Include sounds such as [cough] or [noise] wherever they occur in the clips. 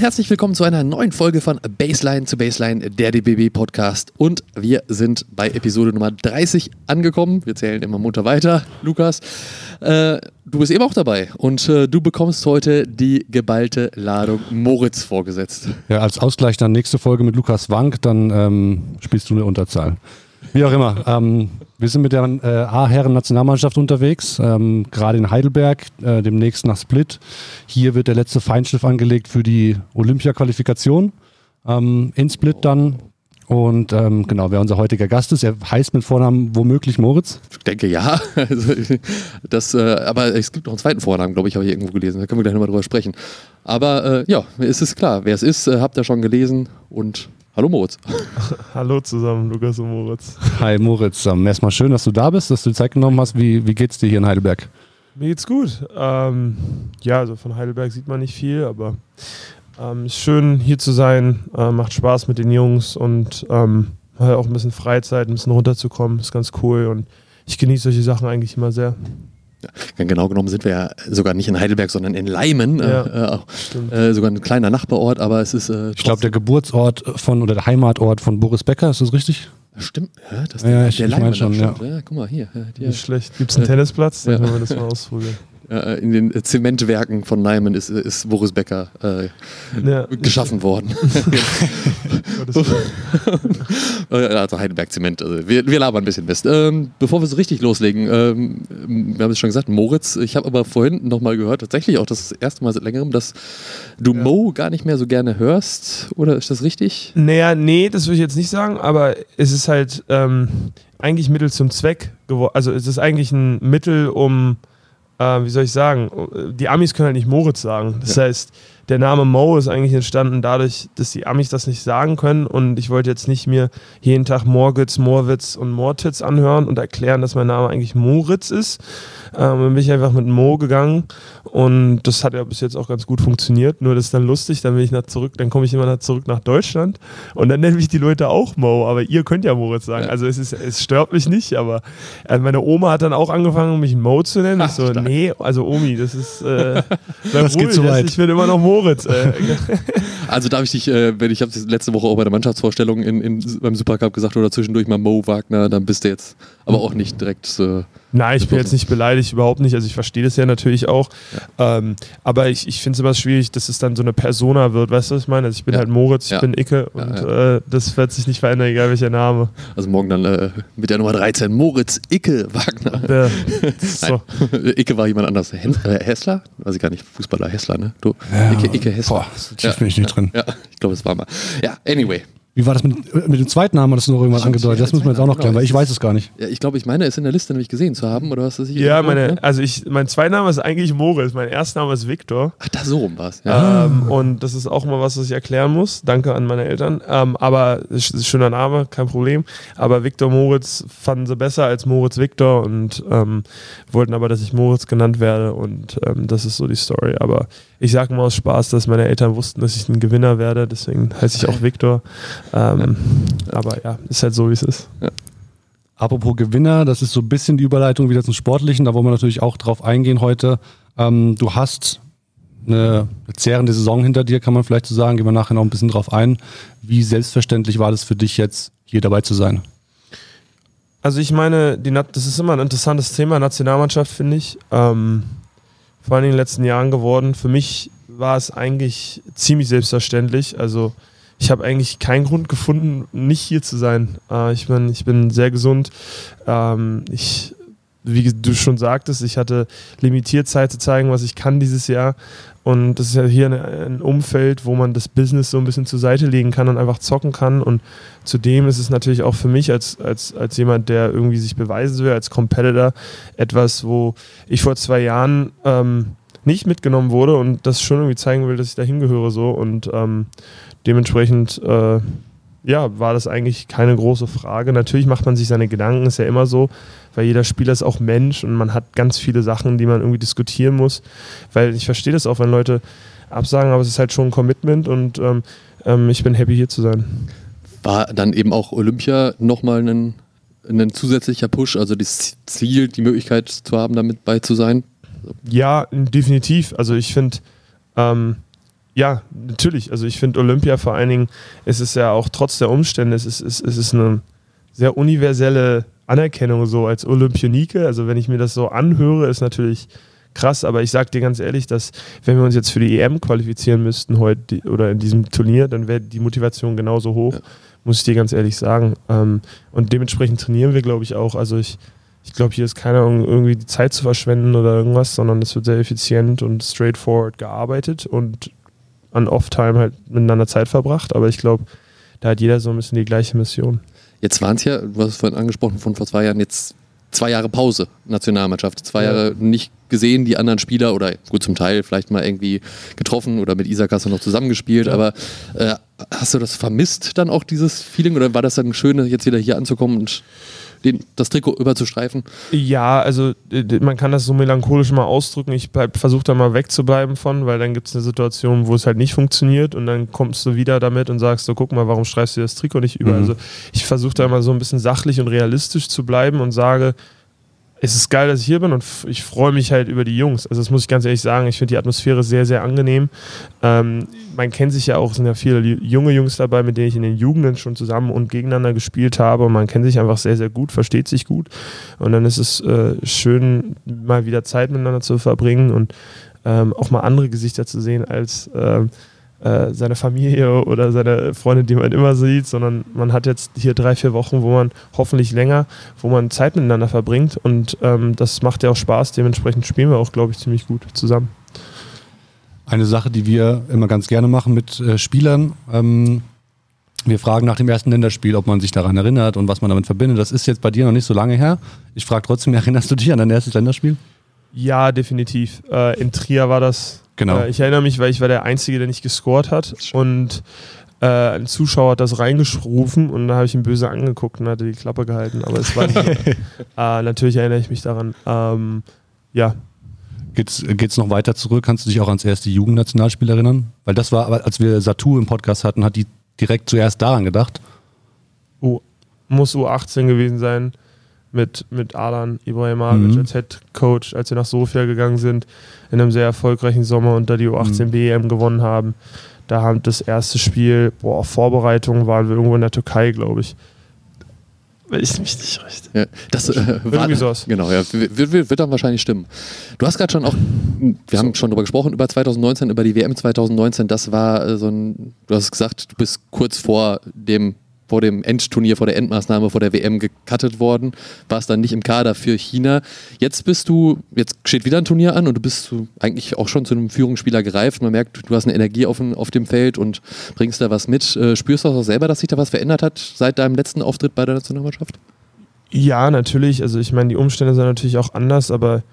herzlich willkommen zu einer neuen Folge von Baseline zu Baseline, der DBB Podcast. Und wir sind bei Episode Nummer 30 angekommen. Wir zählen immer munter weiter, Lukas. Äh, du bist eben auch dabei und äh, du bekommst heute die geballte Ladung Moritz vorgesetzt. Ja, als Ausgleich dann nächste Folge mit Lukas Wank, dann ähm, spielst du eine Unterzahl. Wie auch immer. Ähm, wir sind mit der äh, A-Herren-Nationalmannschaft unterwegs, ähm, gerade in Heidelberg, äh, demnächst nach Split. Hier wird der letzte Feinschliff angelegt für die Olympia-Qualifikation ähm, in Split dann. Und ähm, genau, wer unser heutiger Gast ist, er heißt mit Vornamen womöglich Moritz. Ich denke ja. Also, das, äh, aber es gibt noch einen zweiten Vornamen, glaube ich, habe ich irgendwo gelesen. Da können wir gleich nochmal drüber sprechen. Aber äh, ja, es ist klar, wer es ist, äh, habt ihr schon gelesen und Hallo Moritz. [laughs] Hallo zusammen, Lukas und Moritz. Hi Moritz, ähm, erstmal schön, dass du da bist, dass du Zeit genommen hast. Wie, wie geht's dir hier in Heidelberg? Mir geht's gut. Ähm, ja, also von Heidelberg sieht man nicht viel, aber ähm, ist schön hier zu sein, äh, macht Spaß mit den Jungs und ähm, halt auch ein bisschen Freizeit, ein bisschen runterzukommen, ist ganz cool und ich genieße solche Sachen eigentlich immer sehr. Ja, genau genommen sind wir ja sogar nicht in Heidelberg, sondern in Leimen. Ja, äh, äh, sogar ein kleiner Nachbarort, aber es ist. Äh, ich glaube, der Geburtsort von oder der Heimatort von Boris Becker, ist das richtig? Stimmt, ja, das ja, ich, ich meine schon, ja. ja. Guck mal, hier. Die, Nicht schlecht. Gibt es einen Tennisplatz? Dann können wir das mal ausprobieren. Äh, in den Zementwerken von Neimen ist, ist Boris Becker äh, ja. geschaffen worden. [laughs] [laughs] also Heidelberg Zement. Also wir, wir labern ein bisschen Mist. Ähm, bevor wir so richtig loslegen, ähm, wir haben es schon gesagt, Moritz, ich habe aber vorhin nochmal gehört, tatsächlich auch das erste Mal seit längerem, dass du ja. Mo gar nicht mehr so gerne hörst. Oder ist das richtig? Naja, nee, das würde ich jetzt nicht sagen, aber es ist halt ähm, eigentlich Mittel zum Zweck geworden. Also es ist eigentlich ein Mittel, um äh, wie soll ich sagen, die Amis können halt nicht Moritz sagen. Das ja. heißt, der Name Mo ist eigentlich entstanden dadurch, dass die Amis das nicht sagen können und ich wollte jetzt nicht mir jeden Tag Morgitz, Morwitz und Mortitz anhören und erklären, dass mein Name eigentlich Moritz ist. Ähm, dann bin ich einfach mit Mo gegangen und das hat ja bis jetzt auch ganz gut funktioniert. Nur das ist dann lustig, dann bin ich nach zurück, dann komme ich immer nach zurück nach Deutschland und dann nenne ich die Leute auch Mo, aber ihr könnt ja Moritz sagen. Ja. Also es ist, es stört mich nicht, aber äh, meine Oma hat dann auch angefangen, mich Mo zu nennen. Ach, ich so, stark. nee, also Omi, das ist äh, [laughs] das geht zu weit. Ich bin immer noch Mo Moritz. Äh. [laughs] also darf ich dich, äh, wenn ich habe letzte Woche auch bei der Mannschaftsvorstellung in, in, beim Supercup gesagt oder zwischendurch mal Mo Wagner, dann bist du jetzt aber auch nicht direkt. Äh, Nein, ich bin jetzt nicht beleidigt, überhaupt nicht. Also ich verstehe das ja natürlich auch. Ja. Ähm, aber ich, ich finde es immer schwierig, dass es dann so eine Persona wird. Weißt du, was ich meine? Also ich bin ja. halt Moritz, ich ja. bin Icke und äh, das wird sich nicht verändern, egal welcher Name. Also morgen dann äh, mit der Nummer 13 Moritz Icke Wagner. [laughs] [laughs] so. Icke war jemand anders. Äh, Hessler? Weiß ich gar nicht. Fußballer Hessler, ne? Du? Icke, Icke Hessler. Boah, so tief bin ich nicht drin. Ja, ich glaube, es war mal. Ja, anyway. Wie war das mit, mit dem zweiten Namen? Hast du noch irgendwas angedeutet? Das müssen wir jetzt auch noch klären, weil ich weiß es gar nicht. Ja, ich glaube, ich meine, es in der Liste nämlich gesehen zu haben, oder du sicher? Ja, meine, also ich, mein Zweitname ist eigentlich Moritz, mein Erstname ist Viktor. Ach, da so rum war es. Ja. Ähm, und das ist auch mal was, was ich erklären muss. Danke an meine Eltern. Ähm, aber es ist ein schöner Name, kein Problem. Aber Viktor Moritz fanden sie besser als Moritz Viktor und ähm, wollten aber, dass ich Moritz genannt werde. Und ähm, das ist so die Story. Aber ich sage mal aus Spaß, dass meine Eltern wussten, dass ich ein Gewinner werde, deswegen heiße ich auch Viktor. Ähm, ja. Aber ja, ist halt so, wie es ist. Ja. Apropos Gewinner, das ist so ein bisschen die Überleitung wieder zum Sportlichen, da wollen wir natürlich auch drauf eingehen heute. Ähm, du hast eine zehrende Saison hinter dir, kann man vielleicht so sagen. Gehen wir nachher noch ein bisschen drauf ein. Wie selbstverständlich war das für dich jetzt, hier dabei zu sein? Also ich meine, die, das ist immer ein interessantes Thema, Nationalmannschaft, finde ich. Ähm, vor allem in den letzten Jahren geworden. Für mich war es eigentlich ziemlich selbstverständlich. Also ich habe eigentlich keinen Grund gefunden, nicht hier zu sein. Äh, ich, bin, ich bin sehr gesund. Ähm, ich, wie du schon sagtest, ich hatte limitiert Zeit zu zeigen, was ich kann dieses Jahr. Und das ist ja hier ein Umfeld, wo man das Business so ein bisschen zur Seite legen kann und einfach zocken kann. Und zudem ist es natürlich auch für mich als, als, als jemand, der irgendwie sich beweisen will, als Competitor, etwas, wo ich vor zwei Jahren ähm, nicht mitgenommen wurde und das schon irgendwie zeigen will, dass ich da hingehöre so. Und ähm, dementsprechend äh, ja, war das eigentlich keine große Frage. Natürlich macht man sich seine Gedanken, ist ja immer so, weil jeder Spieler ist auch Mensch und man hat ganz viele Sachen, die man irgendwie diskutieren muss. Weil ich verstehe das auch, wenn Leute absagen, aber es ist halt schon ein Commitment und ähm, ähm, ich bin happy hier zu sein. War dann eben auch Olympia nochmal ein, ein zusätzlicher Push, also das Ziel, die Möglichkeit zu haben, damit bei zu sein? Ja, definitiv. Also ich finde, ähm, ja, natürlich. Also ich finde Olympia vor allen Dingen, es ist ja auch trotz der Umstände, es ist, es, es ist eine sehr universelle Anerkennung so als Olympionike. Also wenn ich mir das so anhöre, ist natürlich krass, aber ich sag dir ganz ehrlich, dass wenn wir uns jetzt für die EM qualifizieren müssten heute oder in diesem Turnier, dann wäre die Motivation genauso hoch, ja. muss ich dir ganz ehrlich sagen. Ähm, und dementsprechend trainieren wir, glaube ich, auch. Also ich, ich glaube, hier ist keiner, um irgendwie die Zeit zu verschwenden oder irgendwas, sondern es wird sehr effizient und straightforward gearbeitet und an Off-Time halt miteinander Zeit verbracht. Aber ich glaube, da hat jeder so ein bisschen die gleiche Mission. Jetzt waren es ja, du hast es vorhin angesprochen, von vor zwei Jahren jetzt zwei Jahre Pause, Nationalmannschaft. Zwei ja. Jahre nicht gesehen, die anderen Spieler oder gut zum Teil vielleicht mal irgendwie getroffen oder mit du noch zusammengespielt, ja. aber äh, hast du das vermisst dann auch, dieses Feeling oder war das dann schön, jetzt wieder hier anzukommen und den, das Trikot überzustreifen? Ja, also man kann das so melancholisch mal ausdrücken. Ich versuche da mal wegzubleiben von, weil dann gibt es eine Situation, wo es halt nicht funktioniert und dann kommst du wieder damit und sagst so, guck mal, warum streifst du das Trikot nicht über? Mhm. Also ich versuche da mal so ein bisschen sachlich und realistisch zu bleiben und sage, es ist geil, dass ich hier bin und ich freue mich halt über die Jungs. Also das muss ich ganz ehrlich sagen. Ich finde die Atmosphäre sehr, sehr angenehm. Ähm, man kennt sich ja auch, sind ja viele junge Jungs dabei, mit denen ich in den Jugenden schon zusammen und gegeneinander gespielt habe. Und man kennt sich einfach sehr, sehr gut, versteht sich gut. Und dann ist es äh, schön, mal wieder Zeit miteinander zu verbringen und ähm, auch mal andere Gesichter zu sehen als äh, äh, seine Familie oder seine Freunde, die man immer sieht, sondern man hat jetzt hier drei, vier Wochen, wo man hoffentlich länger, wo man Zeit miteinander verbringt und ähm, das macht ja auch Spaß. Dementsprechend spielen wir auch, glaube ich, ziemlich gut zusammen. Eine Sache, die wir immer ganz gerne machen mit äh, Spielern, ähm, wir fragen nach dem ersten Länderspiel, ob man sich daran erinnert und was man damit verbindet. Das ist jetzt bei dir noch nicht so lange her. Ich frage trotzdem, [laughs] erinnerst du dich an dein erstes Länderspiel? Ja, definitiv. Äh, in Trier war das Genau. Äh, ich erinnere mich, weil ich war der Einzige, der nicht gescored hat. Und äh, ein Zuschauer hat das reingeschrufen und da habe ich ihn böse angeguckt und hatte die Klappe gehalten. Aber es war nicht. [laughs] äh, natürlich erinnere ich mich daran. Ähm, ja. Geht's, geht's noch weiter zurück? Kannst du dich auch ans erste Jugendnationalspiel erinnern? Weil das war, als wir Satu im Podcast hatten, hat die direkt zuerst daran gedacht. Oh, muss U18 gewesen sein mit, mit Alan Ibrahimovic mhm. als Head Coach, als wir nach Sofia gegangen sind, in einem sehr erfolgreichen Sommer und da die U18 mhm. BM gewonnen haben. Da haben das erste Spiel, boah, auf Vorbereitung waren wir irgendwo in der Türkei, glaube ich. Wenn ich mich nicht recht. Ja, das äh, war. Genau, ja, wird, wird, wird, dann wahrscheinlich stimmen. Du hast gerade schon auch, wir so. haben schon darüber gesprochen, über 2019, über die WM 2019. Das war äh, so ein, du hast gesagt, du bist kurz vor dem vor dem Endturnier, vor der Endmaßnahme, vor der WM gecuttet worden, warst dann nicht im Kader für China. Jetzt bist du, jetzt steht wieder ein Turnier an und du bist eigentlich auch schon zu einem Führungsspieler gereift. Man merkt, du hast eine Energie auf, auf dem Feld und bringst da was mit. Äh, spürst du auch selber, dass sich da was verändert hat seit deinem letzten Auftritt bei der Nationalmannschaft? Ja, natürlich. Also ich meine, die Umstände sind natürlich auch anders, aber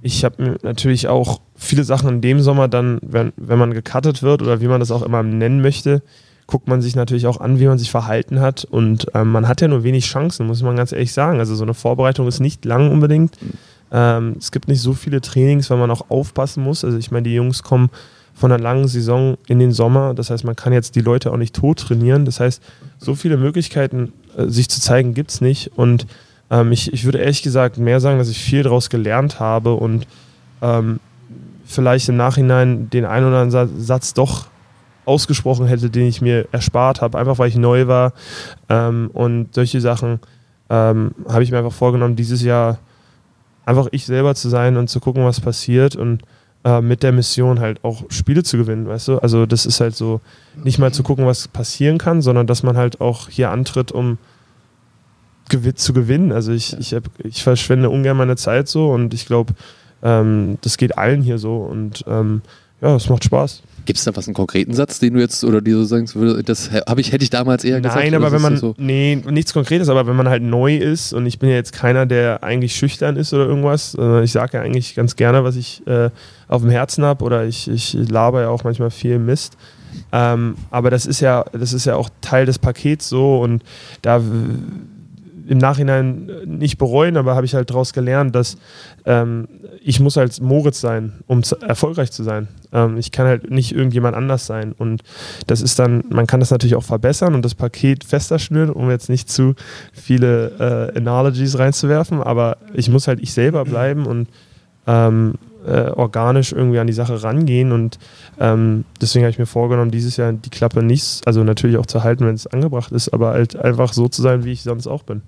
ich habe natürlich auch viele Sachen in dem Sommer dann, wenn, wenn man gecuttet wird oder wie man das auch immer nennen möchte, guckt man sich natürlich auch an, wie man sich verhalten hat. Und ähm, man hat ja nur wenig Chancen, muss man ganz ehrlich sagen. Also so eine Vorbereitung ist nicht lang unbedingt. Ähm, es gibt nicht so viele Trainings, weil man auch aufpassen muss. Also ich meine, die Jungs kommen von einer langen Saison in den Sommer. Das heißt, man kann jetzt die Leute auch nicht tot trainieren. Das heißt, so viele Möglichkeiten, äh, sich zu zeigen, gibt es nicht. Und ähm, ich, ich würde ehrlich gesagt mehr sagen, dass ich viel daraus gelernt habe und ähm, vielleicht im Nachhinein den einen oder anderen Satz doch ausgesprochen hätte, den ich mir erspart habe, einfach weil ich neu war. Ähm, und solche Sachen ähm, habe ich mir einfach vorgenommen, dieses Jahr einfach ich selber zu sein und zu gucken, was passiert und äh, mit der Mission halt auch Spiele zu gewinnen, weißt du? Also das ist halt so, nicht mal zu gucken, was passieren kann, sondern dass man halt auch hier antritt, um zu gewinnen. Also ich, ich, hab, ich verschwende ungern meine Zeit so und ich glaube, ähm, das geht allen hier so und ähm, ja, es macht Spaß. Gibt es da was, einen konkreten Satz, den du jetzt oder die so sagst, das habe ich, hätte ich damals eher gesagt? Nein, aber wenn man, so? nee, nichts Konkretes, aber wenn man halt neu ist und ich bin ja jetzt keiner, der eigentlich schüchtern ist oder irgendwas, äh, ich sage ja eigentlich ganz gerne, was ich äh, auf dem Herzen habe oder ich, ich laber ja auch manchmal viel Mist. Ähm, aber das ist ja, das ist ja auch Teil des Pakets so und da im Nachhinein nicht bereuen, aber habe ich halt daraus gelernt, dass ähm, ich muss als Moritz sein, um zu, erfolgreich zu sein. Ähm, ich kann halt nicht irgendjemand anders sein. Und das ist dann, man kann das natürlich auch verbessern und das Paket fester schnüren, um jetzt nicht zu viele äh, Analogies reinzuwerfen, aber ich muss halt ich selber bleiben und ähm, äh, organisch irgendwie an die Sache rangehen und ähm, deswegen habe ich mir vorgenommen, dieses Jahr die Klappe nicht, also natürlich auch zu halten, wenn es angebracht ist, aber halt einfach so zu sein, wie ich sonst auch bin.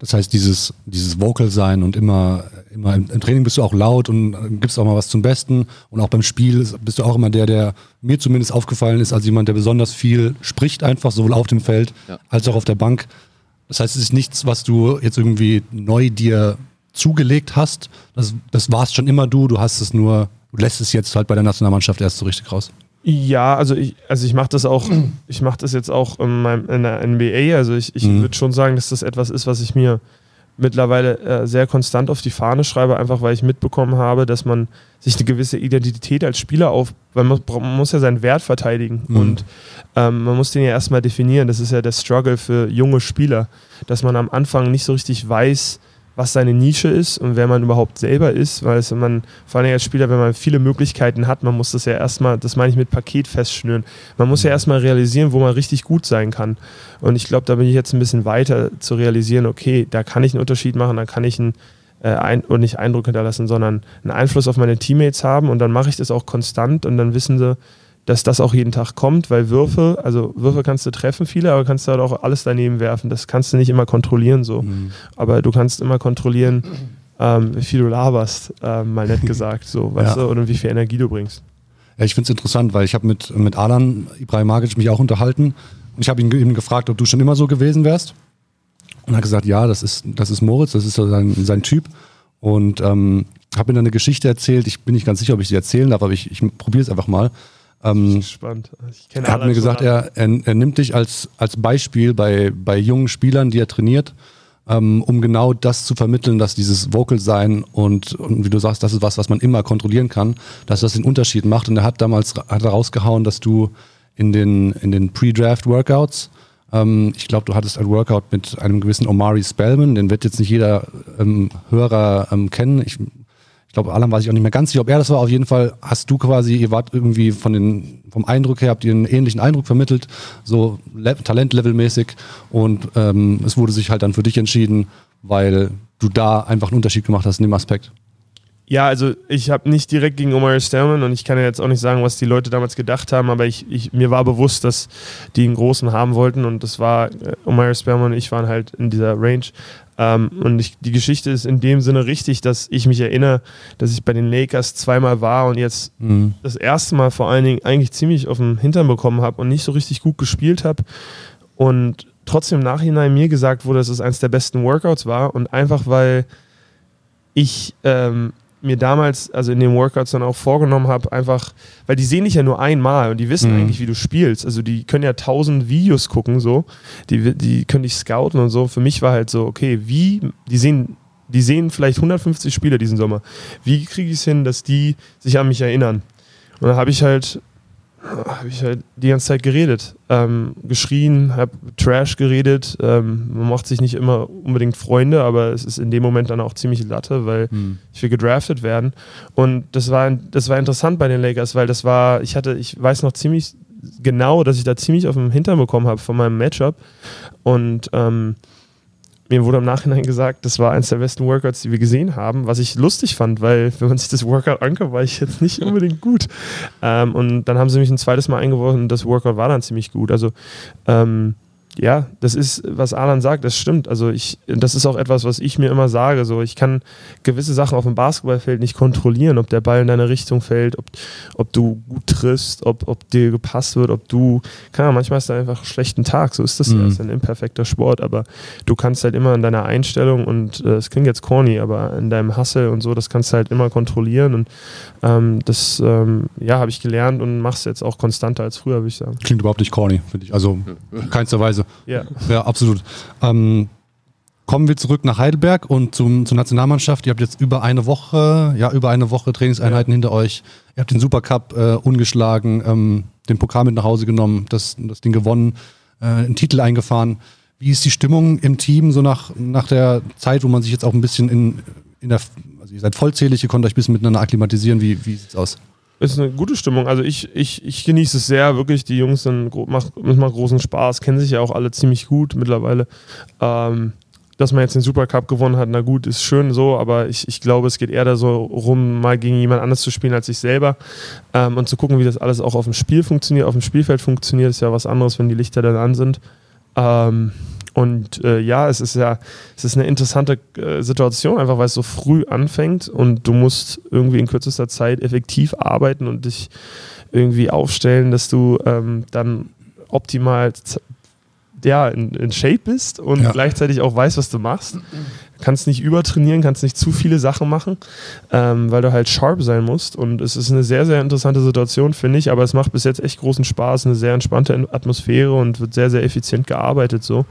Das heißt, dieses, dieses Vocal sein und immer, immer im, im Training bist du auch laut und äh, gibst auch mal was zum Besten. Und auch beim Spiel bist du auch immer der, der mir zumindest aufgefallen ist, als jemand, der besonders viel spricht, einfach sowohl auf dem Feld ja. als auch auf der Bank. Das heißt, es ist nichts, was du jetzt irgendwie neu dir zugelegt hast. Das, das warst schon immer du, du hast es nur, du lässt es jetzt halt bei der Nationalmannschaft erst so richtig raus. Ja, also ich, also ich mache das auch, ich mache das jetzt auch in, meinem, in der NBA. Also ich, ich mhm. würde schon sagen, dass das etwas ist, was ich mir mittlerweile äh, sehr konstant auf die Fahne schreibe, einfach weil ich mitbekommen habe, dass man sich eine gewisse Identität als Spieler auf, weil man, man muss ja seinen Wert verteidigen mhm. und ähm, man muss den ja erstmal definieren. Das ist ja der Struggle für junge Spieler, dass man am Anfang nicht so richtig weiß, was seine Nische ist und wer man überhaupt selber ist, weil es, wenn man, vor allem als Spieler, wenn man viele Möglichkeiten hat, man muss das ja erstmal, das meine ich mit Paket festschnüren, man muss ja erstmal realisieren, wo man richtig gut sein kann. Und ich glaube, da bin ich jetzt ein bisschen weiter zu realisieren, okay, da kann ich einen Unterschied machen, da kann ich einen äh, ein, und nicht Eindruck hinterlassen, sondern einen Einfluss auf meine Teammates haben und dann mache ich das auch konstant und dann wissen sie, dass das auch jeden Tag kommt, weil Würfe, also Würfe kannst du treffen, viele, aber kannst du halt auch alles daneben werfen. Das kannst du nicht immer kontrollieren so. Mhm. Aber du kannst immer kontrollieren, ähm, wie viel du laberst, ähm, mal nett [laughs] gesagt, so, weißt ja. du, und wie viel Energie du bringst. Ja, ich finde es interessant, weil ich habe mit, mit Alan Ibrahimagic mich auch unterhalten und ich habe ihn eben gefragt, ob du schon immer so gewesen wärst. Und er hat gesagt, ja, das ist, das ist Moritz, das ist so sein, sein Typ. Und ähm, habe mir dann eine Geschichte erzählt. Ich bin nicht ganz sicher, ob ich sie erzählen darf, aber ich, ich probiere es einfach mal. Ähm, spannend. er hat mir gesagt, er, er, er, nimmt dich als, als Beispiel bei, bei jungen Spielern, die er trainiert, ähm, um genau das zu vermitteln, dass dieses Vocal sein und, und wie du sagst, das ist was, was man immer kontrollieren kann, dass das den Unterschied macht. Und er hat damals hat rausgehauen, dass du in den, in den Pre-Draft-Workouts, ähm, ich glaube, du hattest ein Workout mit einem gewissen Omari Spellman, den wird jetzt nicht jeder ähm, Hörer ähm, kennen. Ich ich glaube, Alan weiß ich auch nicht mehr ganz sicher, ob er das war. Auf jeden Fall hast du quasi, ihr wart irgendwie von den, vom Eindruck her, habt ihr einen ähnlichen Eindruck vermittelt, so Talentlevelmäßig. Und ähm, es wurde sich halt dann für dich entschieden, weil du da einfach einen Unterschied gemacht hast in dem Aspekt. Ja, also ich habe nicht direkt gegen Omar Sterman und ich kann ja jetzt auch nicht sagen, was die Leute damals gedacht haben, aber ich, ich mir war bewusst, dass die einen großen haben wollten und das war äh, Omar Sperman und ich waren halt in dieser Range. Ähm, und ich, die Geschichte ist in dem Sinne richtig, dass ich mich erinnere, dass ich bei den Lakers zweimal war und jetzt mhm. das erste Mal vor allen Dingen eigentlich ziemlich auf den Hintern bekommen habe und nicht so richtig gut gespielt habe. Und trotzdem im Nachhinein mir gesagt wurde, dass es eines der besten Workouts war und einfach weil ich ähm, mir damals, also in den Workouts dann auch vorgenommen habe, einfach, weil die sehen dich ja nur einmal und die wissen mhm. eigentlich, wie du spielst. Also die können ja tausend Videos gucken, so, die, die können dich scouten und so. Für mich war halt so, okay, wie, die sehen, die sehen vielleicht 150 Spieler diesen Sommer. Wie kriege ich es hin, dass die sich an mich erinnern? Und dann habe ich halt habe ich halt die ganze Zeit geredet, ähm, geschrien, habe Trash geredet. Ähm, man macht sich nicht immer unbedingt Freunde, aber es ist in dem Moment dann auch ziemlich Latte, weil hm. ich will gedraftet werden. Und das war, das war interessant bei den Lakers, weil das war, ich hatte, ich weiß noch ziemlich genau, dass ich da ziemlich auf dem Hintern bekommen habe von meinem Matchup. Und ähm, mir wurde im Nachhinein gesagt, das war eines der besten Workouts, die wir gesehen haben, was ich lustig fand, weil wenn man sich das Workout anguckt, war ich jetzt nicht [laughs] unbedingt gut. Ähm, und dann haben sie mich ein zweites Mal eingeworfen und das Workout war dann ziemlich gut. Also ähm, ja, das ist, was Alan sagt, das stimmt. Also ich, das ist auch etwas, was ich mir immer sage. So, ich kann gewisse Sachen auf dem Basketballfeld nicht kontrollieren, ob der Ball in deine Richtung fällt, ob, ob du gut triffst, ob, ob dir gepasst wird, ob du, kann ja, manchmal ist da einfach einen schlechten Tag, so ist das mhm. ja, das ist ein imperfekter Sport, aber du kannst halt immer in deiner Einstellung und äh, es äh, klingt jetzt corny, aber in deinem Hustle und so, das kannst du halt immer kontrollieren und ähm, das, ähm, ja, habe ich gelernt und machst jetzt auch konstanter als früher, würde ich sagen. Klingt überhaupt nicht corny, finde ich. Also, keinster Weise. Ja, ja absolut. Ähm, kommen wir zurück nach Heidelberg und zum, zur Nationalmannschaft. Ihr habt jetzt über eine Woche, ja, über eine Woche Trainingseinheiten ja. hinter euch. Ihr habt den Supercup äh, ungeschlagen, ähm, den Pokal mit nach Hause genommen, das, das Ding gewonnen, äh, einen Titel eingefahren. Wie ist die Stimmung im Team so nach, nach der Zeit, wo man sich jetzt auch ein bisschen in, in der, also ihr seid vollzählig, ihr konntet euch ein bisschen miteinander akklimatisieren. Wie, wie es aus? Ist eine gute Stimmung. Also ich, ich, ich genieße es sehr, wirklich. Die Jungs sind, macht, macht großen Spaß, kennen sich ja auch alle ziemlich gut mittlerweile. Ähm, dass man jetzt den Supercup gewonnen hat, na gut, ist schön so, aber ich, ich glaube, es geht eher da so rum, mal gegen jemand anders zu spielen als sich selber ähm, und zu gucken, wie das alles auch auf dem Spiel funktioniert, auf dem Spielfeld funktioniert, ist ja was anderes, wenn die Lichter dann an sind. Ähm, und äh, ja, es ist ja, es ist eine interessante äh, Situation, einfach weil es so früh anfängt und du musst irgendwie in kürzester Zeit effektiv arbeiten und dich irgendwie aufstellen, dass du ähm, dann optimal ja, in, in Shape bist und ja. gleichzeitig auch weißt, was du machst. Kannst nicht übertrainieren, kannst nicht zu viele Sachen machen, ähm, weil du halt sharp sein musst. Und es ist eine sehr, sehr interessante Situation, finde ich. Aber es macht bis jetzt echt großen Spaß, eine sehr entspannte Atmosphäre und wird sehr, sehr effizient gearbeitet so.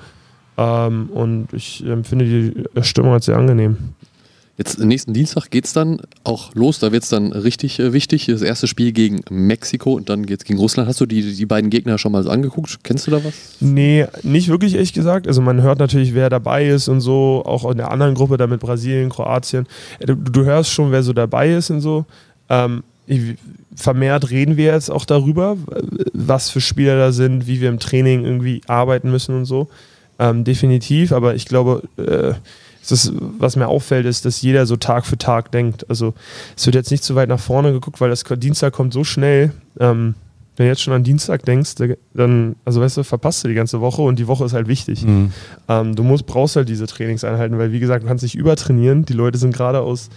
Ähm, und ich empfinde die Stimmung als sehr angenehm. Jetzt nächsten Dienstag geht es dann auch los, da wird es dann richtig äh, wichtig. Das erste Spiel gegen Mexiko und dann geht es gegen Russland. Hast du die, die beiden Gegner schon mal so angeguckt? Kennst du da was? Nee, nicht wirklich, ehrlich gesagt. Also man hört natürlich, wer dabei ist und so, auch in der anderen Gruppe, da mit Brasilien, Kroatien. Äh, du, du hörst schon, wer so dabei ist und so. Ähm, vermehrt reden wir jetzt auch darüber, was für Spieler da sind, wie wir im Training irgendwie arbeiten müssen und so. Ähm, definitiv, aber ich glaube, äh, das, was mir auffällt, ist, dass jeder so Tag für Tag denkt. Also es wird jetzt nicht so weit nach vorne geguckt, weil das Dienstag kommt so schnell. Ähm, wenn du jetzt schon an Dienstag denkst, dann, also weißt du, verpasst du die ganze Woche und die Woche ist halt wichtig. Mhm. Ähm, du musst, brauchst halt diese Trainingseinheiten, weil wie gesagt, du kannst dich übertrainieren. Die Leute sind gerade aus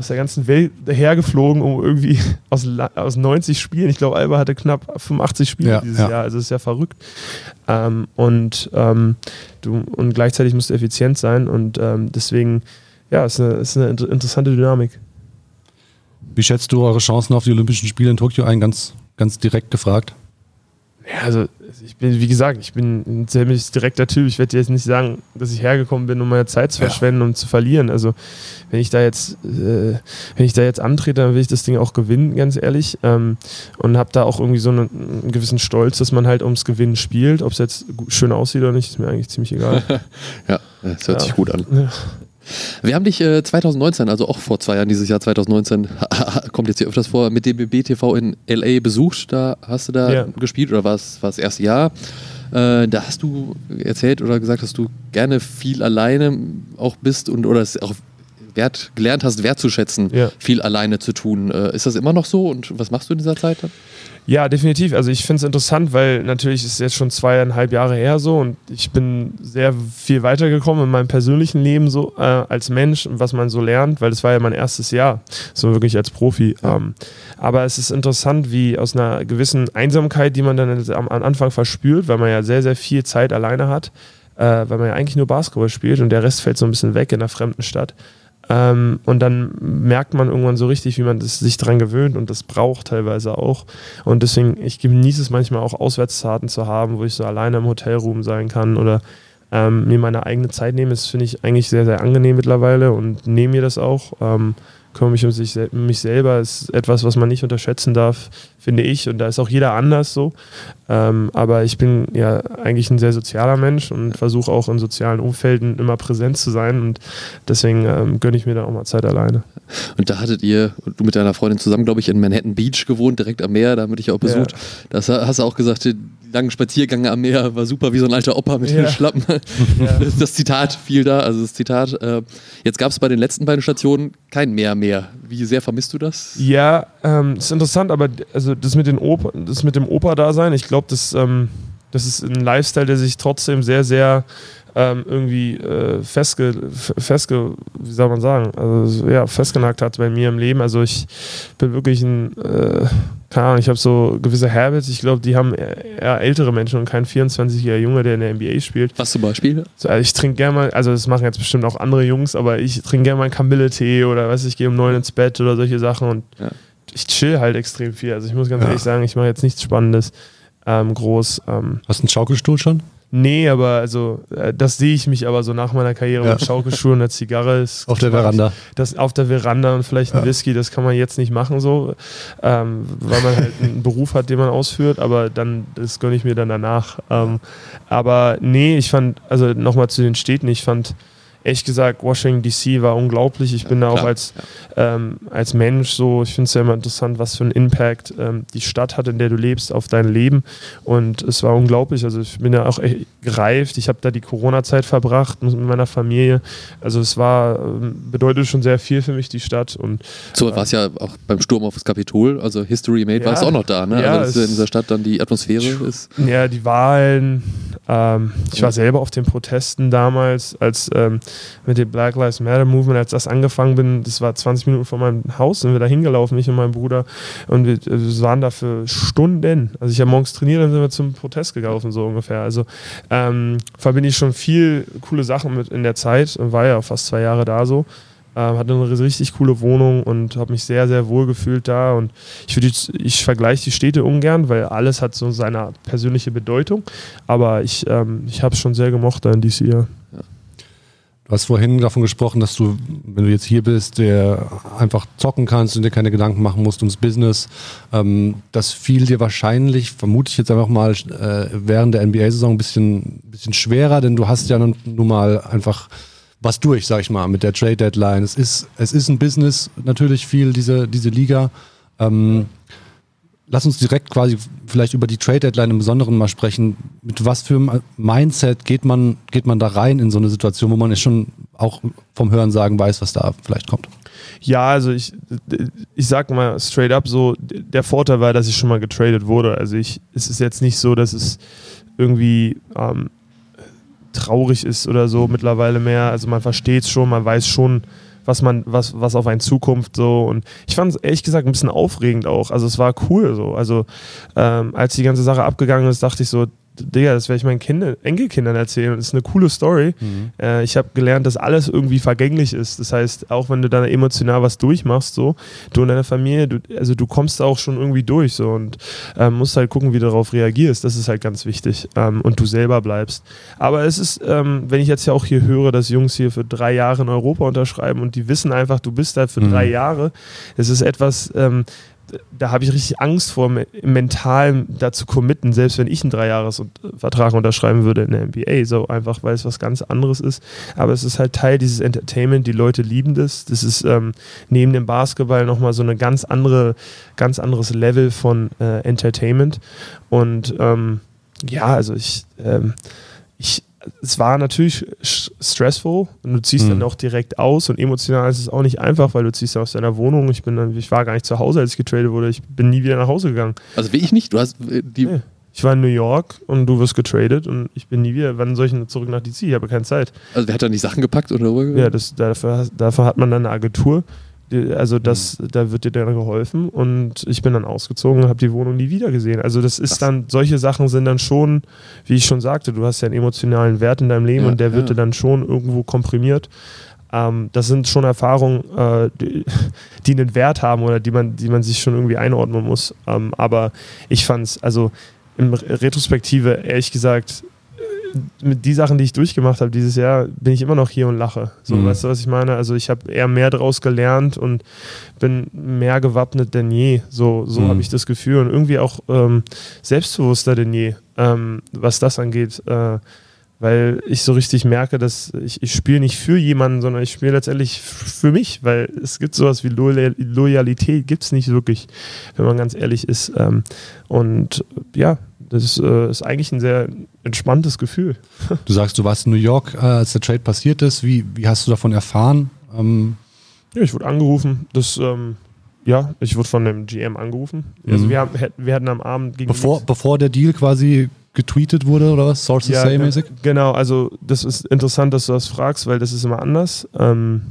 aus der ganzen Welt hergeflogen, um irgendwie [laughs] aus, aus 90 Spielen, ich glaube, Alba hatte knapp 85 Spiele ja, dieses ja. Jahr, also ist ja verrückt. Ähm, und, ähm, du, und gleichzeitig musst du effizient sein und ähm, deswegen, ja, ist eine, ist eine interessante Dynamik. Wie schätzt du eure Chancen auf die Olympischen Spiele in Tokio ein? Ganz, ganz direkt gefragt. Ja, also ich bin, wie gesagt, ich bin ein ziemlich direkter Typ. Ich werde jetzt nicht sagen, dass ich hergekommen bin, um meine Zeit zu verschwenden ja. und zu verlieren. Also wenn ich da jetzt, äh, wenn ich da jetzt antrete, dann will ich das Ding auch gewinnen, ganz ehrlich. Ähm, und habe da auch irgendwie so einen, einen, gewissen Stolz, dass man halt ums Gewinnen spielt. Ob es jetzt schön aussieht oder nicht, ist mir eigentlich ziemlich egal. [laughs] ja, das hört ja. sich gut an. Ja. Wir haben dich äh, 2019, also auch vor zwei Jahren, dieses Jahr 2019, [laughs] kommt jetzt hier öfters vor, mit dem BBTV in LA besucht. Da hast du da ja. gespielt oder war es das erste Jahr? Äh, da hast du erzählt oder gesagt, dass du gerne viel alleine auch bist und oder es auch Wert, gelernt hast, wertzuschätzen, ja. viel alleine zu tun. Äh, ist das immer noch so und was machst du in dieser Zeit dann? Ja, definitiv. Also ich finde es interessant, weil natürlich ist es jetzt schon zweieinhalb Jahre her so und ich bin sehr viel weitergekommen in meinem persönlichen Leben so äh, als Mensch und was man so lernt, weil das war ja mein erstes Jahr, so wirklich als Profi. Ja. Ähm, aber es ist interessant, wie aus einer gewissen Einsamkeit, die man dann am, am Anfang verspürt, weil man ja sehr, sehr viel Zeit alleine hat, äh, weil man ja eigentlich nur Basketball spielt und der Rest fällt so ein bisschen weg in einer fremden Stadt. Ähm, und dann merkt man irgendwann so richtig, wie man das, sich daran gewöhnt und das braucht teilweise auch. Und deswegen, ich genieße es manchmal auch, Auswärtsfahrten zu haben, wo ich so alleine im Hotelroom sein kann oder ähm, mir meine eigene Zeit nehme. Das finde ich eigentlich sehr, sehr angenehm mittlerweile und nehme mir das auch. Ähm, kümmere mich um sich, mich selber ist etwas, was man nicht unterschätzen darf, finde ich. Und da ist auch jeder anders so. Ähm, aber ich bin ja eigentlich ein sehr sozialer Mensch und versuche auch in sozialen Umfelden immer präsent zu sein. Und deswegen ähm, gönne ich mir dann auch mal Zeit alleine. Und da hattet ihr, du mit deiner Freundin zusammen, glaube ich, in Manhattan Beach gewohnt, direkt am Meer, da haben wir dich auch besucht. Ja. Das hast du auch gesagt, die langen Spaziergänge am Meer war super, wie so ein alter Opa mit ja. den Schlappen. Ja. [laughs] Das Zitat fiel da, also das Zitat. Äh, jetzt gab es bei den letzten beiden Stationen kein Meer mehr. Wie sehr vermisst du das? Ja, ähm, ist interessant, aber also das mit, den Oper, das mit dem Opa-Dasein, ich glaube, das, ähm, das ist ein Lifestyle, der sich trotzdem sehr, sehr ähm, irgendwie äh, festge, festge, wie soll man sagen, also ja, festgenagt hat bei mir im Leben. Also ich bin wirklich ein, äh, keine Ahnung, ich habe so gewisse Habits, ich glaube, die haben eher ältere Menschen und kein 24-jähriger Junge, der in der NBA spielt. Was zum Beispiel? So, also ich trinke gerne mal, also das machen jetzt bestimmt auch andere Jungs, aber ich trinke gerne mal einen Kamille-Tee oder weiß ich, gehe um neun ins Bett oder solche Sachen und ja. Ich chill halt extrem viel. Also ich muss ganz ja. ehrlich sagen, ich mache jetzt nichts Spannendes ähm, groß. Ähm. Hast du einen Schaukelstuhl schon? Nee, aber also äh, das sehe ich mich aber so nach meiner Karriere ja. mit Schaukelschuhen und der Zigarre. Ist auf der Veranda. Das auf der Veranda und vielleicht ein ja. Whisky, das kann man jetzt nicht machen so, ähm, weil man halt einen [laughs] Beruf hat, den man ausführt, aber dann, das gönne ich mir dann danach. Ähm, aber nee, ich fand, also nochmal zu den Städten, ich fand ehrlich gesagt, Washington DC war unglaublich. Ich bin da auch als, ähm, als Mensch so, ich finde es ja immer interessant, was für einen Impact ähm, die Stadt hat, in der du lebst, auf dein Leben. Und es war unglaublich. Also ich bin ja auch echt gereift. Ich habe da die Corona-Zeit verbracht mit meiner Familie. Also es war, ähm, bedeutet schon sehr viel für mich, die Stadt. Und, so war es ja auch beim Sturm auf das Kapitol, also History Made ja, war es auch noch da, ne? Ja, also dass in dieser Stadt dann die Atmosphäre ist. Ja, die Wahlen. Ähm, ich war selber auf den Protesten damals, als ähm, mit dem Black Lives Matter Movement, als das angefangen bin, das war 20 Minuten vor meinem Haus, sind wir da hingelaufen, ich und mein Bruder. Und wir, wir waren da für Stunden. Also ich habe morgens trainiert, dann sind wir zum Protest gelaufen, so ungefähr. Also ähm, verbinde ich schon viel coole Sachen mit in der Zeit und war ja fast zwei Jahre da so. Ähm, hatte eine richtig coole Wohnung und habe mich sehr, sehr wohl gefühlt da. Und ich, ich vergleiche die Städte ungern, weil alles hat so seine persönliche Bedeutung. Aber ich, ähm, ich habe es schon sehr gemocht in DC. Ja. Du hast vorhin davon gesprochen, dass du, wenn du jetzt hier bist, der einfach zocken kannst und dir keine Gedanken machen musst ums Business. Ähm, das fiel dir wahrscheinlich, vermute ich jetzt einfach mal, äh, während der NBA-Saison ein bisschen, bisschen schwerer, denn du hast ja nun, nun mal einfach was durch, sag ich mal, mit der Trade Deadline. Es ist, es ist ein Business, natürlich viel, diese, diese Liga. Ähm, lass uns direkt quasi vielleicht über die Trade Deadline im Besonderen mal sprechen. Mit was für einem Mindset geht man, geht man da rein in so eine Situation, wo man schon auch vom Hören sagen weiß, was da vielleicht kommt? Ja, also ich, ich sag mal straight up so, der Vorteil war, dass ich schon mal getradet wurde. Also ich, es ist jetzt nicht so, dass es irgendwie ähm, traurig ist oder so mittlerweile mehr. Also man versteht es schon, man weiß schon, was man, was, was auf einen zukommt so und ich fand es ehrlich gesagt ein bisschen aufregend auch. Also es war cool so. Also ähm, als die ganze Sache abgegangen ist, dachte ich so, Digga, das werde ich meinen Kinder, Enkelkindern erzählen. Das ist eine coole Story. Mhm. Äh, ich habe gelernt, dass alles irgendwie vergänglich ist. Das heißt, auch wenn du dann emotional was durchmachst, so, du und deine Familie, du, also du kommst da auch schon irgendwie durch so und ähm, musst halt gucken, wie du darauf reagierst. Das ist halt ganz wichtig. Ähm, und du selber bleibst. Aber es ist, ähm, wenn ich jetzt ja auch hier höre, dass Jungs hier für drei Jahre in Europa unterschreiben und die wissen einfach, du bist da für mhm. drei Jahre, es ist etwas, ähm, da habe ich richtig Angst vor, mental dazu committen, selbst wenn ich einen Dreijahresvertrag unterschreiben würde in der NBA, so einfach, weil es was ganz anderes ist. Aber es ist halt Teil dieses Entertainment, die Leute lieben das. Das ist ähm, neben dem Basketball nochmal so eine ganz andere, ganz anderes Level von äh, Entertainment. Und ähm, ja, also ich, ähm, ich es war natürlich stressful und du ziehst mhm. dann auch direkt aus und emotional ist es auch nicht einfach, weil du ziehst aus deiner Wohnung. Ich bin dann, ich war gar nicht zu Hause, als ich getradet wurde. Ich bin nie wieder nach Hause gegangen. Also wie ich nicht. Du hast äh, die. Nee. Ich war in New York und du wirst getradet und ich bin nie wieder. Wann soll ich denn zurück nach DC? Ich habe keine Zeit. Also wer hat dann die Sachen gepackt oder? Ja, das, dafür, dafür hat man dann eine Agentur also das, mhm. da wird dir dann geholfen und ich bin dann ausgezogen und habe die Wohnung nie wieder gesehen. Also das ist dann, solche Sachen sind dann schon, wie ich schon sagte, du hast ja einen emotionalen Wert in deinem Leben ja, und der wird ja. dir dann schon irgendwo komprimiert. Ähm, das sind schon Erfahrungen, äh, die, [laughs] die, einen Wert haben oder die man, die man sich schon irgendwie einordnen muss. Ähm, aber ich fand es, also in Retrospektive, ehrlich gesagt, mit die Sachen, die ich durchgemacht habe dieses Jahr, bin ich immer noch hier und lache. So, mhm. weißt du, was ich meine? Also ich habe eher mehr daraus gelernt und bin mehr gewappnet denn je. So, so mhm. habe ich das Gefühl und irgendwie auch ähm, selbstbewusster denn je, ähm, was das angeht. Äh, weil ich so richtig merke, dass ich, ich spiele nicht für jemanden, sondern ich spiele letztendlich für mich, weil es gibt sowas wie Loyal Loyalität, gibt es nicht wirklich, wenn man ganz ehrlich ist. Ähm, und ja, das äh, ist eigentlich ein sehr entspanntes Gefühl. [laughs] Du sagst, du warst in New York, äh, als der Trade passiert ist. Wie, wie hast du davon erfahren? Ähm ja, ich wurde angerufen. Das, ähm, ja, ich wurde von dem GM angerufen. Also mhm. Also wir, haben, wir hatten am Abend gegen bevor, bevor der Deal quasi getweetet wurde oder was? Sources ja, say mäßig? Genau, also das ist interessant, dass du das fragst, weil das ist immer anders. Ähm,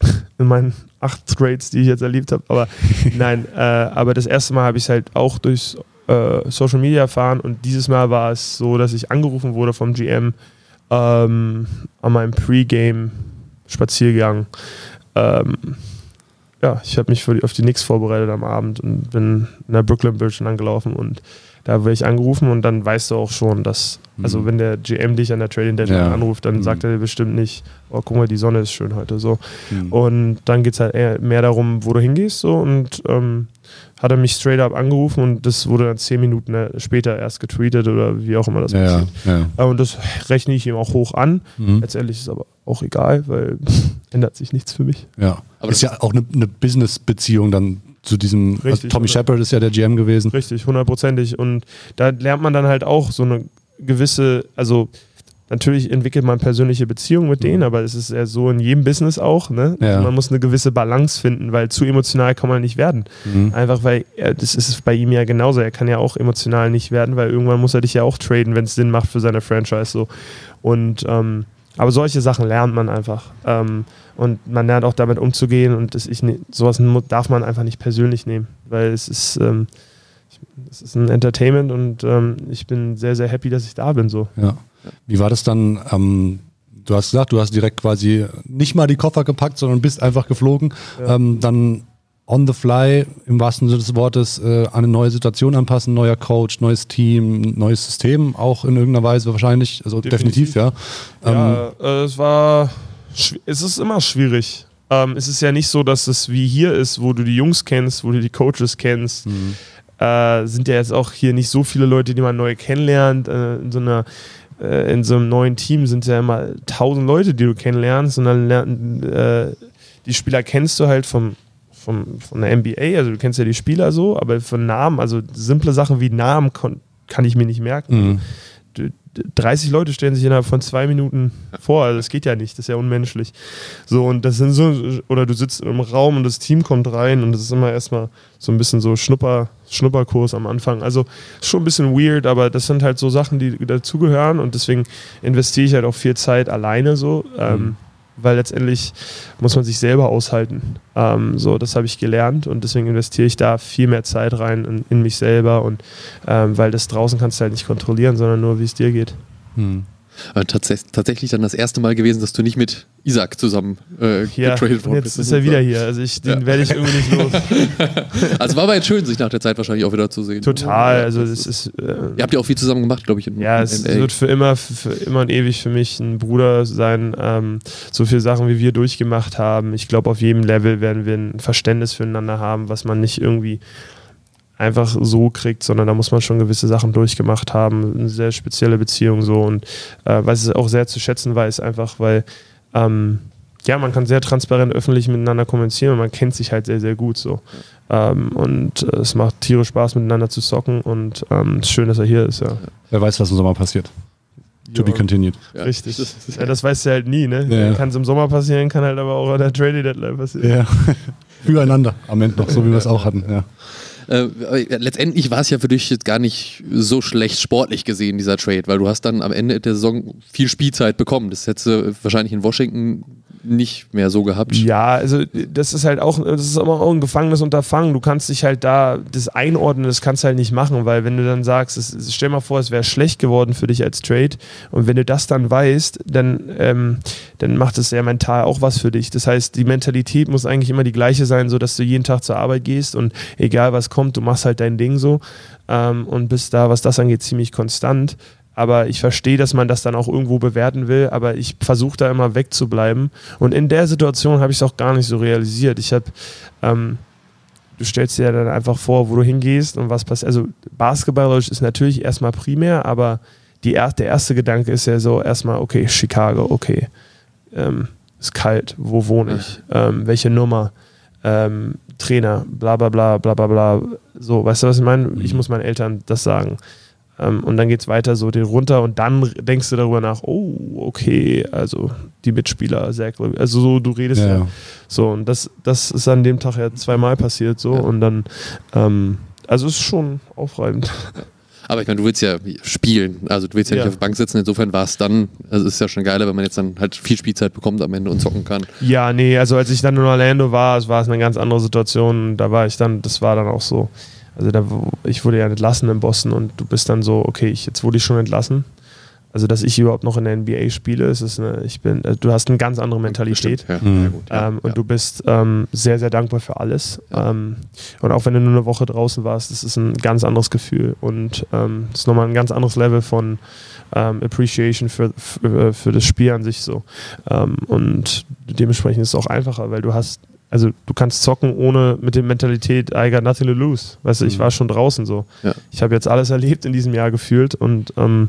[laughs] in meinen acht Grades, die ich jetzt erlebt habe. Aber [laughs] nein, äh, aber das erste Mal habe ich es halt auch durch äh, Social Media erfahren und dieses Mal war es so, dass ich angerufen wurde vom GM ähm, an meinem Pre-Game-Spaziergang. Ähm, ja, ich habe mich die, auf die Knicks vorbereitet am Abend und bin in der Brooklyn Bridge angelaufen und da werde ich angerufen und dann weißt du auch schon, dass, also mhm. wenn der GM dich an der Trading Deadline ja. anruft, dann mhm. sagt er dir bestimmt nicht, oh guck mal, die Sonne ist schön heute so. Mhm. Und dann geht es halt eher mehr darum, wo du hingehst so und ähm, hat er mich straight up angerufen und das wurde dann zehn Minuten äh, später erst getweetet oder wie auch immer das Ja, passiert. ja, ja. Und das rechne ich ihm auch hoch an. Mhm. Letztendlich ist es aber auch egal, weil [laughs] ändert sich nichts für mich. ja. Aber ist ja auch eine, eine Business-Beziehung dann zu diesem. also Richtig, Tommy oder? Shepard ist ja der GM gewesen. Richtig, hundertprozentig. Und da lernt man dann halt auch so eine gewisse, also natürlich entwickelt man persönliche Beziehungen mit denen, aber es ist ja so in jedem Business auch. Ne? Ja. Man muss eine gewisse Balance finden, weil zu emotional kann man nicht werden. Mhm. Einfach weil, das ist bei ihm ja genauso. Er kann ja auch emotional nicht werden, weil irgendwann muss er dich ja auch traden, wenn es Sinn macht für seine Franchise. So. Und ähm, aber solche Sachen lernt man einfach. Ähm, und man lernt auch damit umzugehen und das, ich, ne- sowas darf man einfach nicht persönlich nehmen, weil es ist, ähm, ich, es ist ein Entertainment und ähm, ich bin sehr, sehr happy, dass ich da bin. So. Ja. Wie war das dann? Ähm, du hast gesagt, du hast direkt quasi nicht mal die Koffer gepackt, sondern bist einfach geflogen. Ja. Ähm, dann on the fly, im wahrsten Sinne des Wortes, äh, eine neue Situation anpassen, neuer Coach, neues Team, neues System, auch in irgendeiner Weise wahrscheinlich. Also definitiv, Definitiv. ja. Ähm, Ja, äh, es war, es ist immer schwierig. Ähm, es ist ja nicht so, dass es wie hier ist, wo du die Jungs kennst, wo du die Coaches kennst. Mhm. Äh, sind ja jetzt auch hier nicht so viele Leute, die man neu kennenlernt. Äh, in so einer äh, in so einem neuen Team sind ja immer tausend Leute, die du kennenlernst und dann lernen äh, die Spieler kennst du halt vom, vom von der NBA, also du kennst ja die Spieler so, aber von Namen, also simple Sachen wie Namen kann ich mir nicht merken. Mhm. D- d- 30 Leute stellen sich innerhalb von zwei Minuten vor. Also das geht ja nicht, das ist ja unmenschlich. So, und das sind so, oder du sitzt im Raum und das Team kommt rein und das ist immer erstmal so ein bisschen so Schnupper, Schnupperkurs am Anfang. Also schon ein bisschen weird, aber das sind halt so Sachen, die dazugehören und deswegen investiere ich halt auch viel Zeit alleine so. Ähm, weil letztendlich muss man sich selber aushalten. Ähm, so, das habe ich gelernt und deswegen investiere ich da viel mehr Zeit rein in, in mich selber und ähm, weil das draußen kannst du halt nicht kontrollieren, sondern nur wie es dir geht. Mhm. Aber tats tatsächlich dann das erste Mal gewesen, dass du nicht mit Isaac zusammen äh, Ja, getradet worden jetzt bist. ist er wieder hier. Also ich, den Ja. werde ich irgendwie nicht los. [laughs] Also war aber jetzt schön, sich nach der Zeit wahrscheinlich auch wieder zu sehen. Total. Also das ist. Äh, Ihr habt ja auch viel zusammen gemacht, glaube ich. In, Ja, in es LA. wird für immer, für immer und ewig für mich ein Bruder sein. Ähm, so viele Sachen, wie wir durchgemacht haben. Ich glaube, auf jedem Level werden wir ein Verständnis füreinander haben, was man nicht irgendwie einfach so kriegt, sondern da muss man schon gewisse Sachen durchgemacht haben. Eine sehr spezielle Beziehung so und äh, was ich auch sehr zu schätzen weiß, einfach weil ähm, ja, man kann sehr transparent öffentlich miteinander kommunizieren und man kennt sich halt sehr, sehr gut so. Ähm, und äh, es macht tierisch Spaß, miteinander zu zocken und ähm, es ist schön, dass er hier ist, ja. Wer weiß, was im Sommer passiert. To be continued. Ja, Richtig. [laughs] ja, das weißt du halt nie, ne? Ja, ja. Kann es im Sommer passieren, kann halt aber auch an der Trade Deadline passieren. Ja. [laughs] Füreinander am Ende noch, so wie wir es auch hatten. Ja. Äh, aber letztendlich war es ja für dich jetzt gar nicht so schlecht sportlich gesehen, dieser Trade, weil du hast dann am Ende der Saison viel Spielzeit bekommen. Das hättest du wahrscheinlich in Washington nicht mehr so gehabt. Ja, also das ist halt auch, das ist aber auch ein gefangenes Unterfangen. Du kannst dich halt da, das einordnen, das kannst du halt nicht machen, weil wenn du dann sagst, es- stell mal vor, es wäre schlecht geworden für dich als Trade und wenn du das dann weißt, dann, ähm, dann macht es ja mental auch was für dich. Das heißt, die Mentalität muss eigentlich immer die gleiche sein, so dass du jeden Tag zur Arbeit gehst und egal was kommt, du machst halt dein Ding so ähm, und bist da, was das angeht, ziemlich konstant. Aber ich verstehe, dass man das dann auch irgendwo bewerten will, aber ich versuche da immer wegzubleiben. Und in der Situation habe ich es auch gar nicht so realisiert. Ich habe, ähm, du stellst dir dann einfach vor, wo du hingehst und was passiert. Also basketballerisch ist natürlich erstmal primär, aber die er der erste Gedanke ist ja so erstmal, okay, Chicago, okay, ähm, ist kalt, wo wohne ich, ähm, welche Nummer, ähm, Trainer, bla bla bla bla bla bla. So, weißt du, was ich meine? Ich muss meinen Eltern das sagen. Ähm, und dann geht es weiter so den runter und dann denkst du darüber nach, oh, okay, also die Mitspieler, Zach, Levine, also so, du redest ja. Ja. So, und das, das ist an dem Tag ja zweimal passiert so Ja. und dann, ähm, also es ist schon aufreibend. [laughs] Aber ich meine, du willst ja spielen, also du willst ja, Ja. nicht auf der Bank sitzen. Insofern war es dann, also es ist ja schon geiler, wenn man jetzt dann halt viel Spielzeit bekommt am Ende und zocken kann. Ja, nee, also als ich dann in Orlando war, es war es eine ganz andere Situation. Da war ich dann, das war dann auch so. Also da, ich wurde ja entlassen in Boston und du bist dann so, okay, ich, jetzt wurde ich schon entlassen. Also dass ich überhaupt noch in der NBA spiele, ist es eine, ich bin, äh, du hast eine ganz andere Mentalität. Bestimmt, Ja, Mhm. gut, ja, Ähm, und ja. du bist ähm, sehr, sehr dankbar für alles. Ähm, und auch wenn du nur eine Woche draußen warst, das ist ein ganz anderes Gefühl. Und ähm, das ist nochmal ein ganz anderes Level von ähm, Appreciation für, für, für das Spiel an sich so. Ähm, und dementsprechend ist es auch einfacher, weil du hast also du kannst zocken ohne mit der Mentalität, I got nothing to lose. Weißt du, ich Mhm. war schon draußen so. Ja. Ich habe jetzt alles erlebt in diesem Jahr gefühlt und ähm,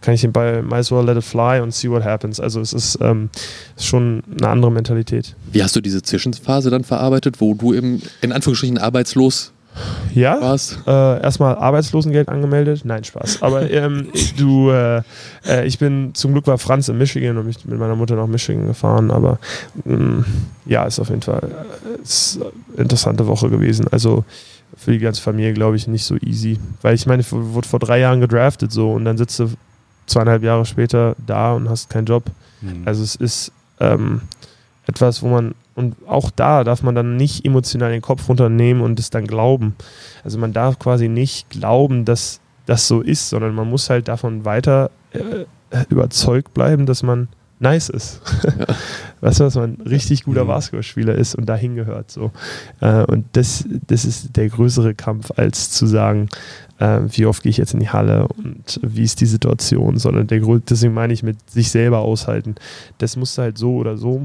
kann ich den Ball might as well let it fly und see what happens. Also es ist, ähm, schon eine andere Mentalität. Wie hast du diese Zwischenphase dann verarbeitet, wo du im, in Anführungsstrichen arbeitslos Ja, warst? äh, erstmal Arbeitslosengeld angemeldet. Nein, Spaß. Aber [laughs] ähm, du, äh, äh, ich bin, zum Glück war Franz in Michigan und mich mit meiner Mutter nach Michigan gefahren. Aber ähm, ja, ist auf jeden Fall äh, eine interessante Woche gewesen. Also für die ganze Familie, glaube ich, nicht so easy. Weil ich meine, ich wurde vor drei Jahren gedraftet so und dann sitzt du zweieinhalb Jahre später da und hast keinen Job. Mhm. Also es ist ähm, etwas, wo man, und auch da darf man dann nicht emotional den Kopf runternehmen und es dann glauben. Also man darf quasi nicht glauben, dass das so ist, sondern man muss halt davon weiter äh, überzeugt bleiben, dass man nice ist. [laughs] Weißt du, dass man ein richtig guter Mhm. Basketballspieler ist und dahin gehört. So. Äh, und das, das ist der größere Kampf, als zu sagen, äh, wie oft gehe ich jetzt in die Halle und wie ist die Situation, sondern der Grund, deswegen meine ich mit sich selber aushalten. Das musst du halt so oder so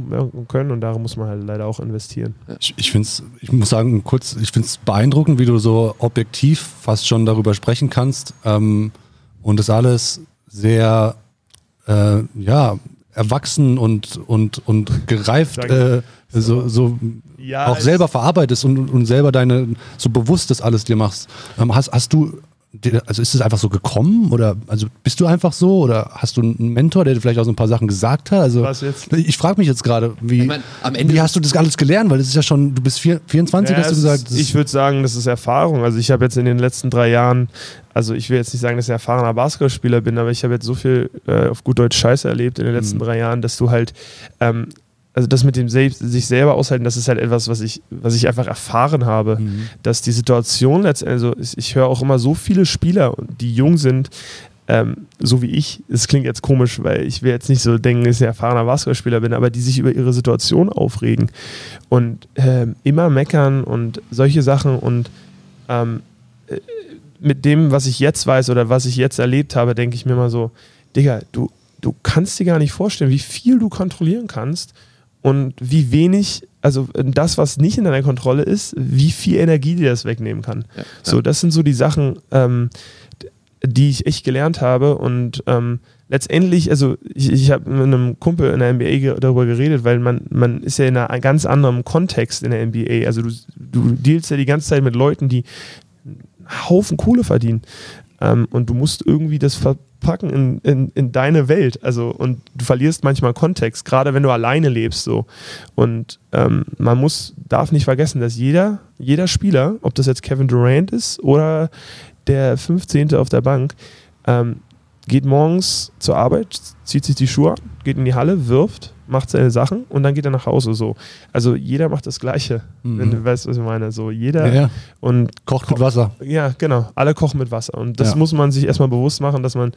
können und darum muss man halt leider auch investieren. Ich, ich finde es, ich muss sagen, kurz, ich finde es beeindruckend, wie du so objektiv fast schon darüber sprechen kannst ähm, und das alles sehr, äh, ja, erwachsen und, und, und gereift äh, so, so Ja, auch selber verarbeitest und, und selber deine, so bewusst das alles dir machst. Ähm, hast, hast du, also ist es einfach so gekommen oder also bist du einfach so oder hast du einen Mentor, der dir vielleicht auch so ein paar Sachen gesagt hat? Also Was jetzt? ich frage mich jetzt gerade, wie, Ich mein, am Ende- wie hast du das alles gelernt? Weil das ist ja schon, du bist vier, 24, Ja, hast du es gesagt. ist, ich würde sagen, das ist Erfahrung. Also ich habe jetzt in den letzten drei Jahren, also ich will jetzt nicht sagen, dass ich ein erfahrener Basketballspieler bin, aber ich habe jetzt so viel äh, auf gut Deutsch Scheiße erlebt in den letzten Mhm. drei Jahren, dass du halt, ähm, also das mit dem selbst, sich selber aushalten, das ist halt etwas, was ich, was ich einfach erfahren habe. Mhm. dass die Situation letztendlich, also ich, ich höre auch immer so viele Spieler, die jung sind, ähm, so wie ich, es klingt jetzt komisch, weil ich will jetzt nicht so denken, dass ich ein erfahrener Basketballspieler bin, aber die sich über ihre Situation aufregen und ähm, immer meckern und solche Sachen und ähm, äh, mit dem, was ich jetzt weiß oder was ich jetzt erlebt habe, denke ich mir mal so, Digga, du, du kannst dir gar nicht vorstellen, wie viel du kontrollieren kannst und wie wenig, also das, was nicht in deiner Kontrolle ist, wie viel Energie dir das wegnehmen kann. Ja, So, das sind so die Sachen, ähm, die ich echt gelernt habe und ähm, letztendlich, also ich, ich habe mit einem Kumpel in der NBA darüber geredet, weil man, man ist ja in einem ganz anderen Kontext in der NBA. Also du, du dealst ja die ganze Zeit mit Leuten, die einen Haufen Kohle verdienen. Ähm, und du musst irgendwie das verpacken in, in, in deine Welt. Also, und du verlierst manchmal Kontext, gerade wenn du alleine lebst. So. Und ähm, man muss, darf nicht vergessen, dass jeder, jeder Spieler, ob das jetzt Kevin Durant ist oder der 15. auf der Bank, ähm, geht morgens zur Arbeit, zieht sich die Schuhe an, geht in die Halle, wirft, macht seine Sachen und dann geht er nach Hause. So. Also jeder macht das Gleiche, wenn Mhm. du weißt, was ich meine. So jeder Ja, ja. und Kocht mit Wasser. ja, genau. Alle kochen mit Wasser. Und das Ja. muss man sich erstmal bewusst machen, dass man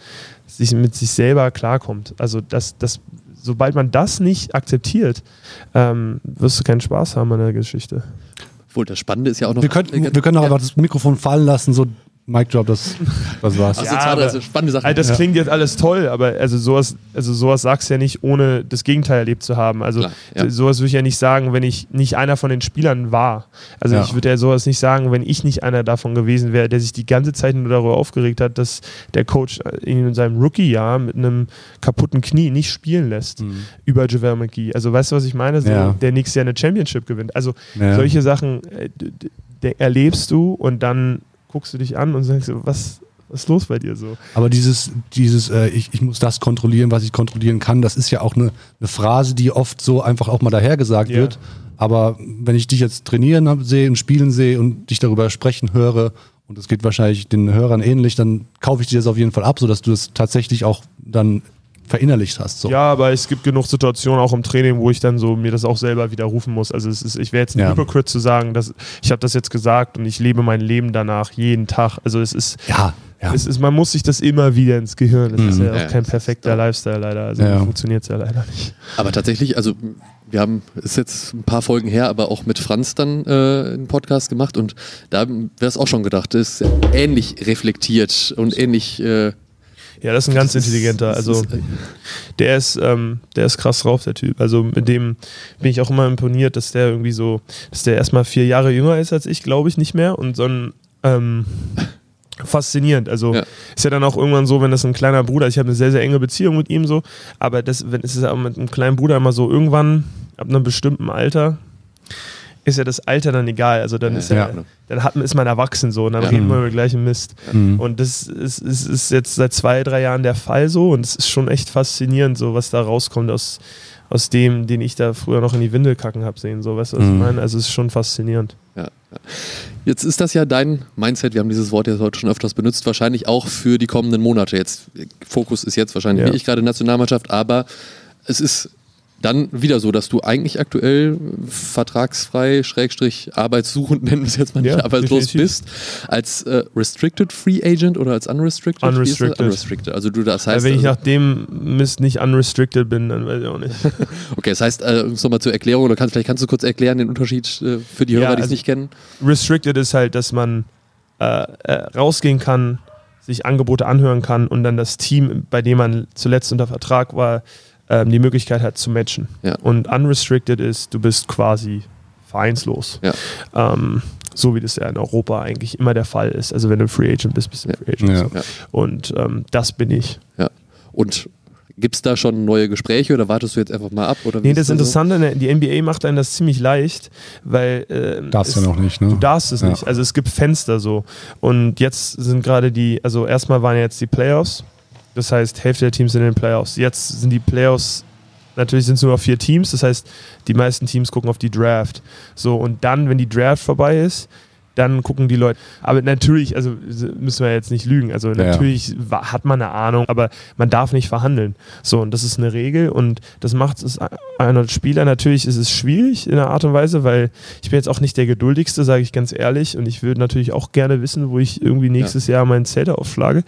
sich mit sich selber klarkommt. Also, dass, dass, sobald man das nicht akzeptiert, ähm, wirst du keinen Spaß haben an der Geschichte. Obwohl, das Spannende ist ja auch noch. Wir, könnten, wir können auch einfach das Mikrofon fallen lassen, so Mic Drop, das, das war's. Also, Ja, aber- also spannende Sache. Also das Ja. klingt jetzt alles toll, aber also sowas, also sowas sagst du ja nicht, ohne das Gegenteil erlebt zu haben. Also Klar, ja. sowas würde ich ja nicht sagen, wenn ich nicht einer von den Spielern war. Also Ja. ich würde ja sowas nicht sagen, wenn ich nicht einer davon gewesen wäre, der sich die ganze Zeit nur darüber aufgeregt hat, dass der Coach ihn in seinem Rookie-Jahr mit einem kaputten Knie nicht spielen lässt Mhm. über JaVale McGee. Also weißt du, was ich meine? So, Ja. Der nächstes Jahr eine Championship gewinnt. Also Ja. solche Sachen äh, erlebst du und dann guckst du dich an und sagst, was, was ist los bei dir so? Aber dieses, dieses äh, ich, ich muss das kontrollieren, was ich kontrollieren kann, das ist ja auch eine, eine Phrase, die oft so einfach auch mal dahergesagt Ja. wird. Aber wenn ich dich jetzt trainieren hab, sehe und spielen sehe und dich darüber sprechen höre, und es geht wahrscheinlich den Hörern ähnlich, dann kaufe ich dir das auf jeden Fall ab, sodass du das tatsächlich auch dann verinnerlicht hast. So. Ja, aber es gibt genug Situationen auch im Training, wo ich dann so mir das auch selber widerrufen muss. Also es ist, ich wäre jetzt ein Ja. Hypocrite zu sagen, dass ich habe das jetzt gesagt und ich lebe mein Leben danach jeden Tag. Also es ist, ja. ja. es ist, man muss sich das immer wieder ins Gehirn. Das ist Mhm. ja auch Ja, kein perfekter ist- Lifestyle leider. Also Ja. funktioniert es ja leider nicht. Aber tatsächlich, also wir haben, ist jetzt ein paar Folgen her, aber auch mit Franz dann äh, einen Podcast gemacht und da wäre es auch schon gedacht, ist ähnlich reflektiert und ähnlich, äh, Ja, das ist ein ganz intelligenter. Also der ist, ähm, der ist krass drauf, der Typ. Also mit dem bin ich auch immer imponiert, dass der irgendwie so, dass der erstmal vier Jahre jünger ist als ich, glaube ich, nicht mehr. Und so ein ähm, faszinierend. Also Ja. ist ja dann auch irgendwann so, wenn das ein kleiner Bruder ist, ich habe eine sehr, sehr enge Beziehung mit ihm so, aber das, wenn es ist ja auch mit einem kleinen Bruder immer so, irgendwann ab einem bestimmten Alter ist ja das Alter dann egal. Also dann Ja, ist ja, ja. dann hat, man- ist man erwachsen so und dann Ja. reden wir über gleichen Mist. Mhm. Und das ist, ist, ist jetzt seit zwei, drei Jahren der Fall so und es ist schon echt faszinierend, so was da rauskommt aus, aus dem, den ich da früher noch in die Windel kacken habe sehen. So, weißt du, was Mhm. ich meine? Also es ist schon faszinierend. Ja, ja. Jetzt ist das ja dein Mindset, wir haben dieses Wort jetzt heute schon öfters benutzt, wahrscheinlich auch für die kommenden Monate. Jetzt, Fokus ist jetzt wahrscheinlich Ja. nicht gerade Nationalmannschaft, aber es ist dann wieder so, dass du eigentlich aktuell vertragsfrei, Schrägstrich, arbeitssuchend, [laughs] nennen wir es jetzt mal nicht, Ja, arbeitslos definitiv. bist, als äh, Restricted Free Agent oder als Unrestricted? Unrestricted. Unrestricted. Also du, das heißt, wenn ich also, nach dem Mist nicht unrestricted bin, dann weiß ich auch nicht. [laughs] okay, das heißt, äh, um es nochmal zur Erklärung, oder kannst, vielleicht kannst du kurz erklären den Unterschied äh, für die Ja, Hörer, die es also- nicht kennen. Restricted ist halt, dass man äh, äh, rausgehen kann, sich Angebote anhören kann und dann das Team, bei dem man zuletzt unter Vertrag war, ähm, die Möglichkeit hat zu matchen. Ja. Und unrestricted ist, du bist quasi vereinslos. Ja. Ähm, so wie das ja in Europa eigentlich immer der Fall ist. Also wenn du Free Agent bist, bist du Ja. Free Agent. Ja. So. Ja. Und ähm, das bin ich. Ja. Und gibt es da schon neue Gespräche oder wartest du jetzt einfach mal ab? Oder Nee, ist das so? Interessante, ne, die NBA macht einen das ziemlich leicht, weil ähm, Darfst es- ja noch nicht, ne? Du darfst es Ja. nicht. Also es gibt Fenster so. Und jetzt sind gerade die, also erstmal waren jetzt die Playoffs. Das heißt, Hälfte der Teams sind in den Playoffs. Jetzt sind die Playoffs, natürlich sind es nur noch vier Teams. Das heißt, die meisten Teams gucken auf die Draft. So, und dann, wenn die Draft vorbei ist, dann gucken die Leute. Aber natürlich, also müssen wir jetzt nicht lügen. Also ja. natürlich wa- hat man eine Ahnung, aber man darf nicht verhandeln. So, und das ist eine Regel und das macht es einer Spieler. Natürlich ist es schwierig in einer Art und Weise, weil ich bin jetzt auch nicht der geduldigste, sage ich ganz ehrlich. Und ich würde natürlich auch gerne wissen, wo ich irgendwie nächstes Jahr meinen Zelter aufschlage.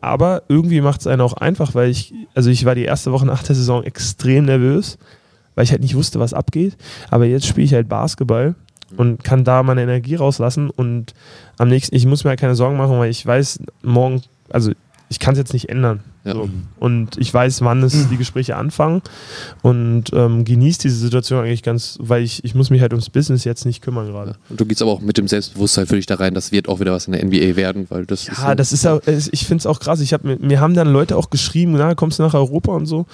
Aber irgendwie macht es einen auch einfach, weil ich, also ich war die erste Woche nach der Saison extrem nervös, weil ich halt nicht wusste, was abgeht. Aber jetzt spiele ich halt Basketball und kann da meine Energie rauslassen und am nächsten, ich muss mir halt keine Sorgen machen, weil ich weiß, morgen, also ich kann es jetzt nicht ändern. Ja. So. Und ich weiß, wann es die Gespräche anfangen und ähm, genieße diese Situation eigentlich ganz, weil ich, ich muss mich halt ums Business jetzt nicht kümmern gerade. Und du gehst aber auch mit dem Selbstbewusstsein für dich da rein, das wird auch wieder was in der NBA werden, weil das ist Ja, das ist ja, ich finde es auch krass. Ich hab, mir, mir haben dann Leute auch geschrieben, na, kommst du nach Europa und so.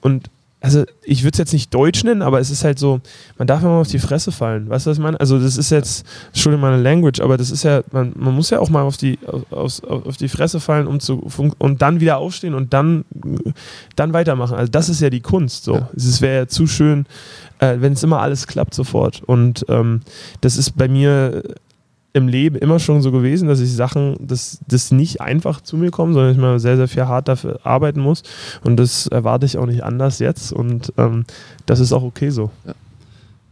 Und also ich würde es jetzt nicht Deutsch nennen, aber es ist halt so, man darf immer auf die Fresse fallen. Weißt du, was ich meine? Also das ist jetzt, Entschuldigung meine Language, aber das ist ja, man, man muss ja auch mal auf die, auf, auf die Fresse fallen um zu, und dann wieder aufstehen und dann, dann weitermachen. Also das ist ja die Kunst. So. Ja. Es wäre ja zu schön, äh, wenn es immer alles klappt sofort. Und ähm, das ist bei mir im Leben immer schon so gewesen, dass ich Sachen, dass das nicht einfach zu mir kommen, sondern ich mal sehr, sehr viel hart dafür arbeiten muss. Und das erwarte ich auch nicht anders jetzt. Und ähm, das ist auch okay so.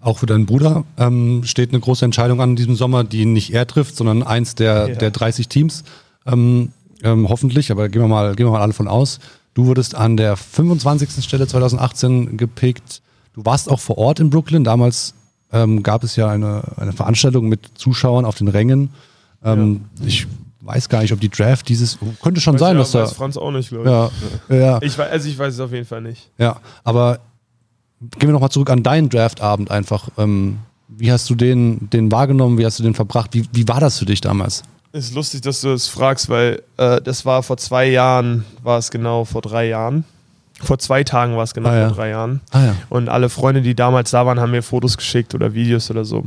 Auch für deinen Bruder ähm, steht eine große Entscheidung an in diesem Sommer, die nicht er trifft, sondern eins der, Ja. der 30 Teams. Ähm, ähm, hoffentlich, aber gehen wir, mal, gehen wir mal alle von aus. Du wurdest an der 25. Stelle 2018 gepickt. Du warst auch vor Ort in Brooklyn. Damals ähm, gab es ja eine, eine Veranstaltung mit Zuschauern auf den Rängen. Ähm, Ich weiß gar nicht, ob die Draft dieses. Könnte schon sein, dass da. weiß Franz auch nicht, glaube ich. Ja, ja, Ich weiß, also ich weiß es auf jeden Fall nicht. ja, aber gehen wir nochmal zurück an deinen Draftabend einfach. Ähm, wie hast du den, den wahrgenommen? Wie hast du den verbracht? Wie, wie war das für dich damals? Ist lustig, dass du das fragst, weil äh, das war vor zwei Jahren, war es genau vor drei Jahren. Vor zwei Tagen war es genau Ah, ja. vor drei Jahren. Ah ja. Und alle Freunde, die damals da waren, haben mir Fotos geschickt oder Videos oder so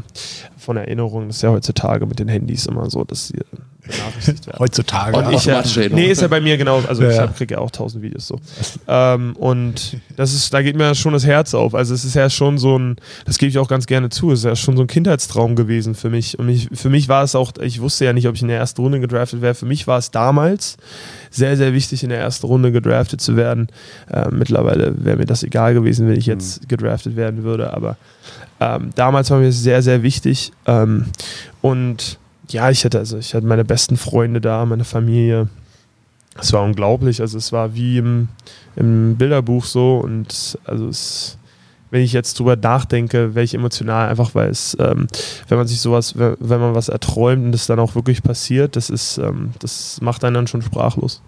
von Erinnerungen. Das ist ja heutzutage mit den Handys immer so, dass sie benachrichtigt werden. Heutzutage. Und ich ja, Erinnerung. nee, ist ja bei mir genau, also Ja, ich ja. hab, krieg ja auch tausend Videos so. Ähm, und das ist, da geht mir schon das Herz auf. Also es ist ja schon so ein, das gebe ich auch ganz gerne zu, es ist ja schon so ein Kindheitstraum gewesen für mich. Und mich, für mich war es auch, ich wusste ja nicht, ob ich in der ersten Runde gedraftet wäre. Für mich war es damals sehr, sehr wichtig, in der ersten Runde gedraftet zu werden. Äh, mittlerweile wäre mir das egal gewesen, wenn ich jetzt gedraftet werden würde, aber ähm, damals war mir es sehr, sehr wichtig. Ähm, und ja, ich hatte also ich hatte meine besten Freunde da, meine Familie. Es war unglaublich. Also es war wie im, im Bilderbuch so und also es, wenn ich jetzt drüber nachdenke, wäre ich emotional einfach, weil es, ähm, wenn man sich sowas, wenn, man was erträumt und es dann auch wirklich passiert, das ist, ähm, das macht einen dann schon sprachlos.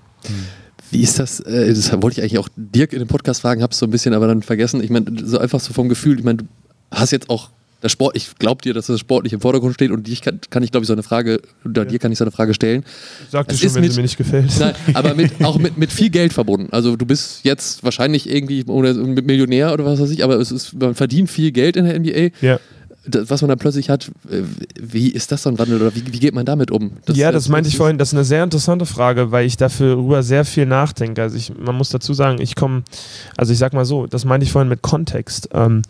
Wie ist das? Äh, das wollte ich eigentlich auch Dirk in dem Podcast fragen, hab's so ein bisschen aber dann vergessen. Ich meine, so einfach so vom Gefühl, ich meine, du hast jetzt auch das Sport, ich glaube dir, dass das sportlich im Vordergrund steht und dich kann, kann ich, glaube ich, so eine Frage, oder dir kann ich so eine Frage stellen. Sag dir schon, wenn mit, sie mir nicht gefällt. Nein, aber mit, auch mit, mit viel Geld verbunden. Also du bist jetzt wahrscheinlich irgendwie oder Millionär oder was weiß ich, aber es ist, man verdient viel Geld in der NBA. Ja. Das, was man dann plötzlich hat, äh, wie ist das so ein Wandel oder wie, wie geht man damit um? Das, ja, das, das meinte ich vorhin, das ist eine sehr interessante Frage, weil ich dafür sehr viel nachdenke. Also ich, man muss dazu sagen, ich komme, also ich sag mal so, das meinte ich vorhin mit Kontext. Ähm,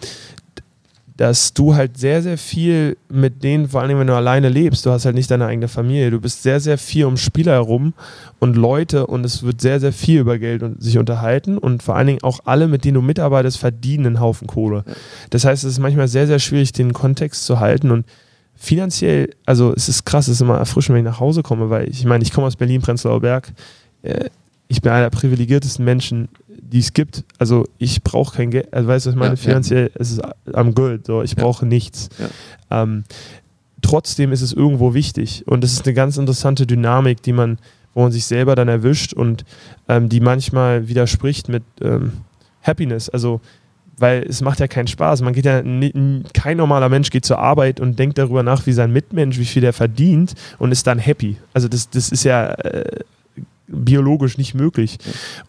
dass du halt sehr, sehr viel mit denen, vor allem wenn du alleine lebst, du hast halt nicht deine eigene Familie, du bist sehr, sehr viel um Spieler herum und Leute und es wird sehr, sehr viel über Geld und sich unterhalten und vor allen Dingen auch alle, mit denen du mitarbeitest, verdienen einen Haufen Kohle. Das heißt, es ist manchmal sehr, sehr schwierig, den Kontext zu halten und finanziell, also es ist krass, es ist immer erfrischend, wenn ich nach Hause komme, weil ich meine, ich komme aus Berlin-Prenzlauer Berg, äh, ich bin einer der privilegiertesten Menschen die es gibt. Also ich brauche kein Geld, also weißt du, ich meine, ja, finanziell ja. ist es am Gold, so ich brauche nichts. Ähm, trotzdem ist es irgendwo wichtig und es ist eine ganz interessante Dynamik, die man, wo man sich selber dann erwischt und ähm, die manchmal widerspricht mit ähm, Happiness. Also weil es macht ja keinen Spaß. Man geht ja, kein normaler Mensch geht zur Arbeit und denkt darüber nach, wie sein Mitmensch, wie viel der verdient und ist dann happy. Also das, das ist ja äh, biologisch nicht möglich.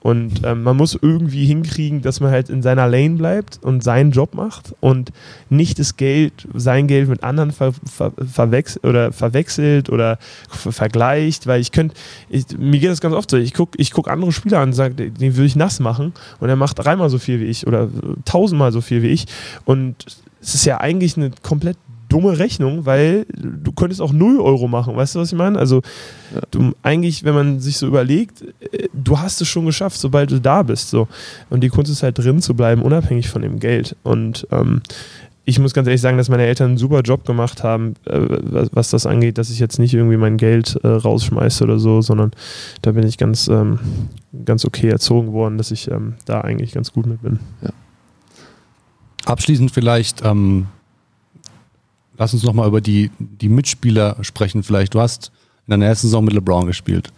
Und ähm, man muss irgendwie hinkriegen, dass man halt in seiner Lane bleibt und seinen Job macht und nicht das Geld, sein Geld mit anderen ver, ver, verwechselt oder verwechselt oder vergleicht, weil ich könnte, mir geht das ganz oft so, ich gucke ich guck andere Spieler an und sage, den würde ich nass machen und er macht dreimal so viel wie ich oder tausendmal so viel wie ich. Und es ist ja eigentlich eine komplett dumme Rechnung, weil du könntest auch 0 Euro machen, weißt du, was ich meine? Also ja. du, eigentlich, wenn man sich so überlegt, äh, du hast es schon geschafft, sobald du da bist. So. Und die Kunst ist halt drin zu bleiben, unabhängig von dem Geld. Und ähm, ich muss ganz ehrlich sagen, dass meine Eltern einen super Job gemacht haben, äh, was, was, das angeht, dass ich jetzt nicht irgendwie mein Geld äh, rausschmeiße oder so, sondern da bin ich ganz, ähm, ganz okay erzogen worden, dass ich ähm, da eigentlich ganz gut mit bin. Ja. Abschließend vielleicht, ähm, lass uns nochmal über die, die Mitspieler sprechen vielleicht. Du hast in deiner ersten Saison mit LeBron gespielt.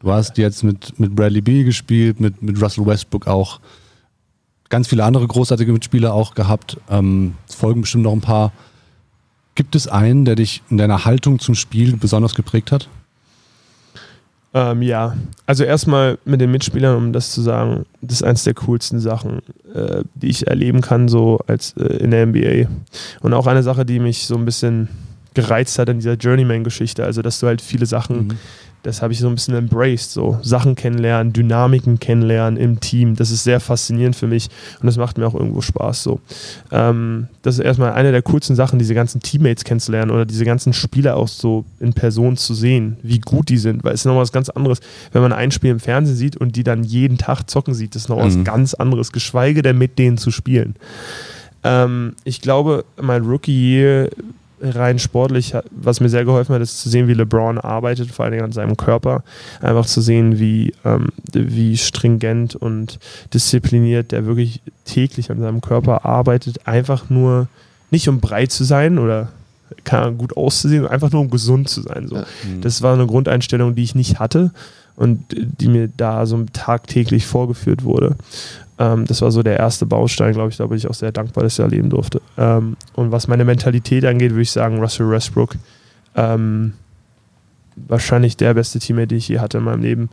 Du hast jetzt mit, mit Bradley Beal gespielt, mit, mit Russell Westbrook auch. Ganz viele andere großartige Mitspieler auch gehabt. Ähm, es folgen bestimmt noch ein paar. Gibt es einen, der dich in deiner Haltung zum Spiel besonders geprägt hat? Ähm, ja, also erstmal mit den Mitspielern, um das zu sagen, das ist eines der coolsten Sachen, äh, die ich erleben kann, so als äh, in der NBA. Und auch eine Sache, die mich so ein bisschen gereizt hat in dieser Journeyman-Geschichte, also dass du halt viele Sachen mhm das habe ich so ein bisschen embraced, so Sachen kennenlernen, Dynamiken kennenlernen im Team. Das ist sehr faszinierend für mich und das macht mir auch irgendwo Spaß. So, ähm, das ist erstmal eine der coolsten Sachen, diese ganzen Teammates kennenzulernen oder diese ganzen Spieler auch so in Person zu sehen, wie gut die sind, weil es ist nochmal was ganz anderes, wenn man ein Spiel im Fernsehen sieht und die dann jeden Tag zocken sieht, das ist noch mhm. was ganz anderes, geschweige denn mit denen zu spielen. Ähm, ich glaube, mein Rookie Year rein sportlich, was mir sehr geholfen hat, ist zu sehen, wie LeBron arbeitet, vor allem an seinem Körper. Einfach zu sehen, wie, ähm, wie stringent und diszipliniert der wirklich täglich an seinem Körper arbeitet. Einfach nur, nicht um breit zu sein oder kann gut auszusehen, einfach nur um gesund zu sein. So. Mhm. Das war eine Grundeinstellung, die ich nicht hatte und die mir da so tagtäglich vorgeführt wurde. Ähm, das war so der erste Baustein, glaube ich. Da bin ich auch sehr dankbar, dass ich erleben durfte. Ähm, und was meine Mentalität angeht, würde ich sagen, Russell Westbrook. Ähm, wahrscheinlich der beste Teammate, den ich je hatte in meinem Leben.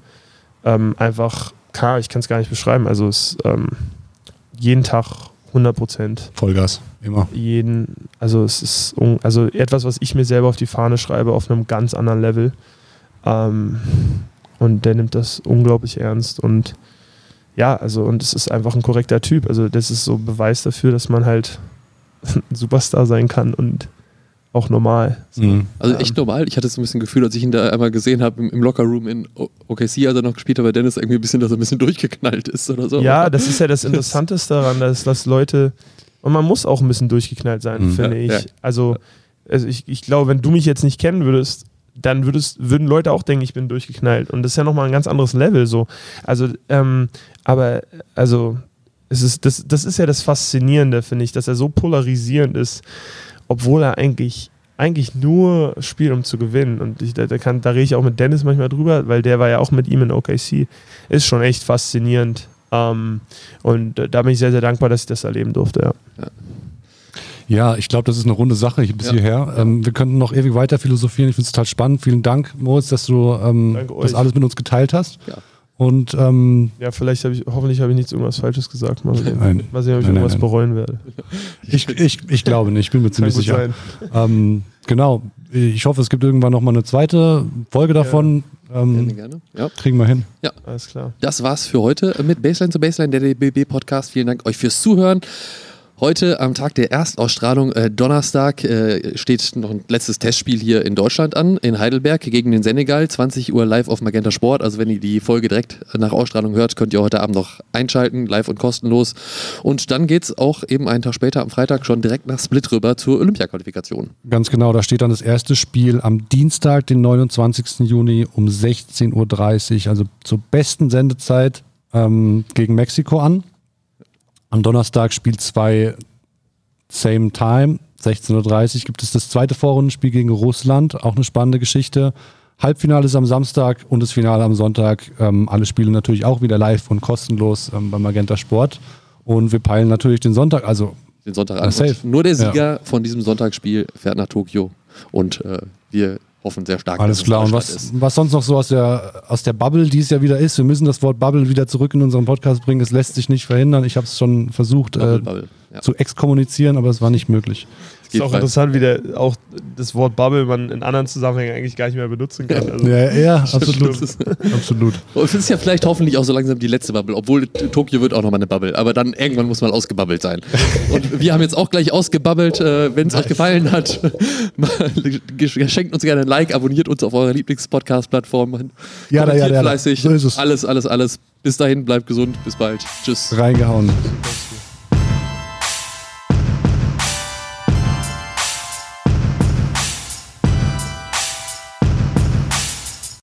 Ähm, einfach, klar, ich kann es gar nicht beschreiben. Also es ähm, jeden Tag 100 Prozent. Vollgas, immer. Jeden, also es ist also etwas, was ich mir selber auf die Fahne schreibe, auf einem ganz anderen Level. Ähm, und der nimmt das unglaublich ernst und ja, also und es ist einfach ein korrekter Typ. Also das ist so Beweis dafür, dass man halt [laughs] ein Superstar sein kann und auch normal. So. Mhm. Also echt normal. Ich hatte so ein bisschen Gefühl, als ich ihn da einmal gesehen habe im, im Lockerroom in OKC, als er noch gespielt hat, bei Dennis irgendwie ein bisschen, dass er ein bisschen [laughs] durchgeknallt ist oder so. Ja, das ist ja das Interessanteste daran, dass, dass Leute, und man muss auch ein bisschen durchgeknallt sein, mhm. finde ja, ich. Ja. Also, also ich, ich glaube, wenn du mich jetzt nicht kennen würdest, dann würdest, würden Leute auch denken, ich bin durchgeknallt. Und das ist ja nochmal ein ganz anderes Level so. Also, ähm, aber, also, es ist, das, das ist ja das Faszinierende, finde ich, dass er so polarisierend ist, obwohl er eigentlich eigentlich nur spielt, um zu gewinnen. Und ich, da, da, kann, da rede ich auch mit Dennis manchmal drüber, weil der war ja auch mit ihm in OKC. Ist schon echt faszinierend. Ähm, und da bin ich sehr, sehr dankbar, dass ich das erleben durfte. Ja. ja. Ja, ich glaube, das ist eine runde Sache bis ja. hierher. Ähm, wir könnten noch ewig weiter philosophieren. Ich finde es total spannend. Vielen Dank, Moritz, dass du ähm, das alles mit uns geteilt hast. Ja. Und ähm, ja, vielleicht habe ich, hoffentlich habe ich nichts irgendwas Falsches gesagt. Mal sehen, nein, mal sehen ob ich nein, irgendwas nein. bereuen werde. Ich, ich, ich glaube nicht, ich bin mir ziemlich sicher. Ähm, genau. Ich hoffe, es gibt irgendwann nochmal eine zweite Folge davon. Ja. Ähm, gerne, gerne. Ja. Kriegen wir hin. Ja, alles klar. Das war's für heute mit Baseline zu Baseline, der DBB Podcast. Vielen Dank euch fürs Zuhören. Heute am Tag der Erstausstrahlung, äh, Donnerstag, äh, steht noch ein letztes Testspiel hier in Deutschland an, in Heidelberg gegen den Senegal. 20 Uhr live auf Magenta Sport. Also wenn ihr die Folge direkt nach Ausstrahlung hört, könnt ihr heute Abend noch einschalten, live und kostenlos. Und dann geht es auch eben einen Tag später am Freitag schon direkt nach Split rüber zur Olympia-Qualifikation. Ganz genau, da steht dann das erste Spiel am Dienstag, den 29. Juni um 16.30 Uhr, also zur besten Sendezeit ähm, gegen Mexiko an. Am Donnerstag spielt zwei Same Time, 16.30 Uhr gibt es das zweite Vorrundenspiel gegen Russland, auch eine spannende Geschichte. Halbfinale ist am Samstag und das Finale am Sonntag. Ähm, alle Spiele natürlich auch wieder live und kostenlos ähm, beim Magenta Sport. Und wir peilen natürlich den Sonntag, also den Sonntag an. Nur der Sieger ja. von diesem Sonntagsspiel fährt nach Tokio und äh, wir hoffen sehr stark. Alles klar. Und was, was sonst noch so aus der, aus der Bubble, die es ja wieder ist, wir müssen das Wort Bubble wieder zurück in unseren Podcast bringen. Es lässt sich nicht verhindern. Ich habe es schon versucht Bubble, äh, Bubble, ja. zu exkommunizieren, aber es war nicht möglich. Ist auch interessant, wie der, auch das Wort Bubble man in anderen Zusammenhängen eigentlich gar nicht mehr benutzen kann. Also ja, ja, [laughs] absolut. absolut. Und es ist ja vielleicht hoffentlich auch so langsam die letzte Bubble, obwohl Tokio wird auch nochmal eine Bubble, aber dann irgendwann muss man ausgebabbelt sein. [laughs] Und wir haben jetzt auch gleich ausgebabbelt. Äh, Wenn es euch gefallen hat, [laughs] schenkt uns gerne ein Like, abonniert uns auf eurer Lieblingspodcast-Plattform. Ja, ja, ja, fleißig. So ist es. Alles, alles, alles. Bis dahin, bleibt gesund. Bis bald. Tschüss. Reingehauen.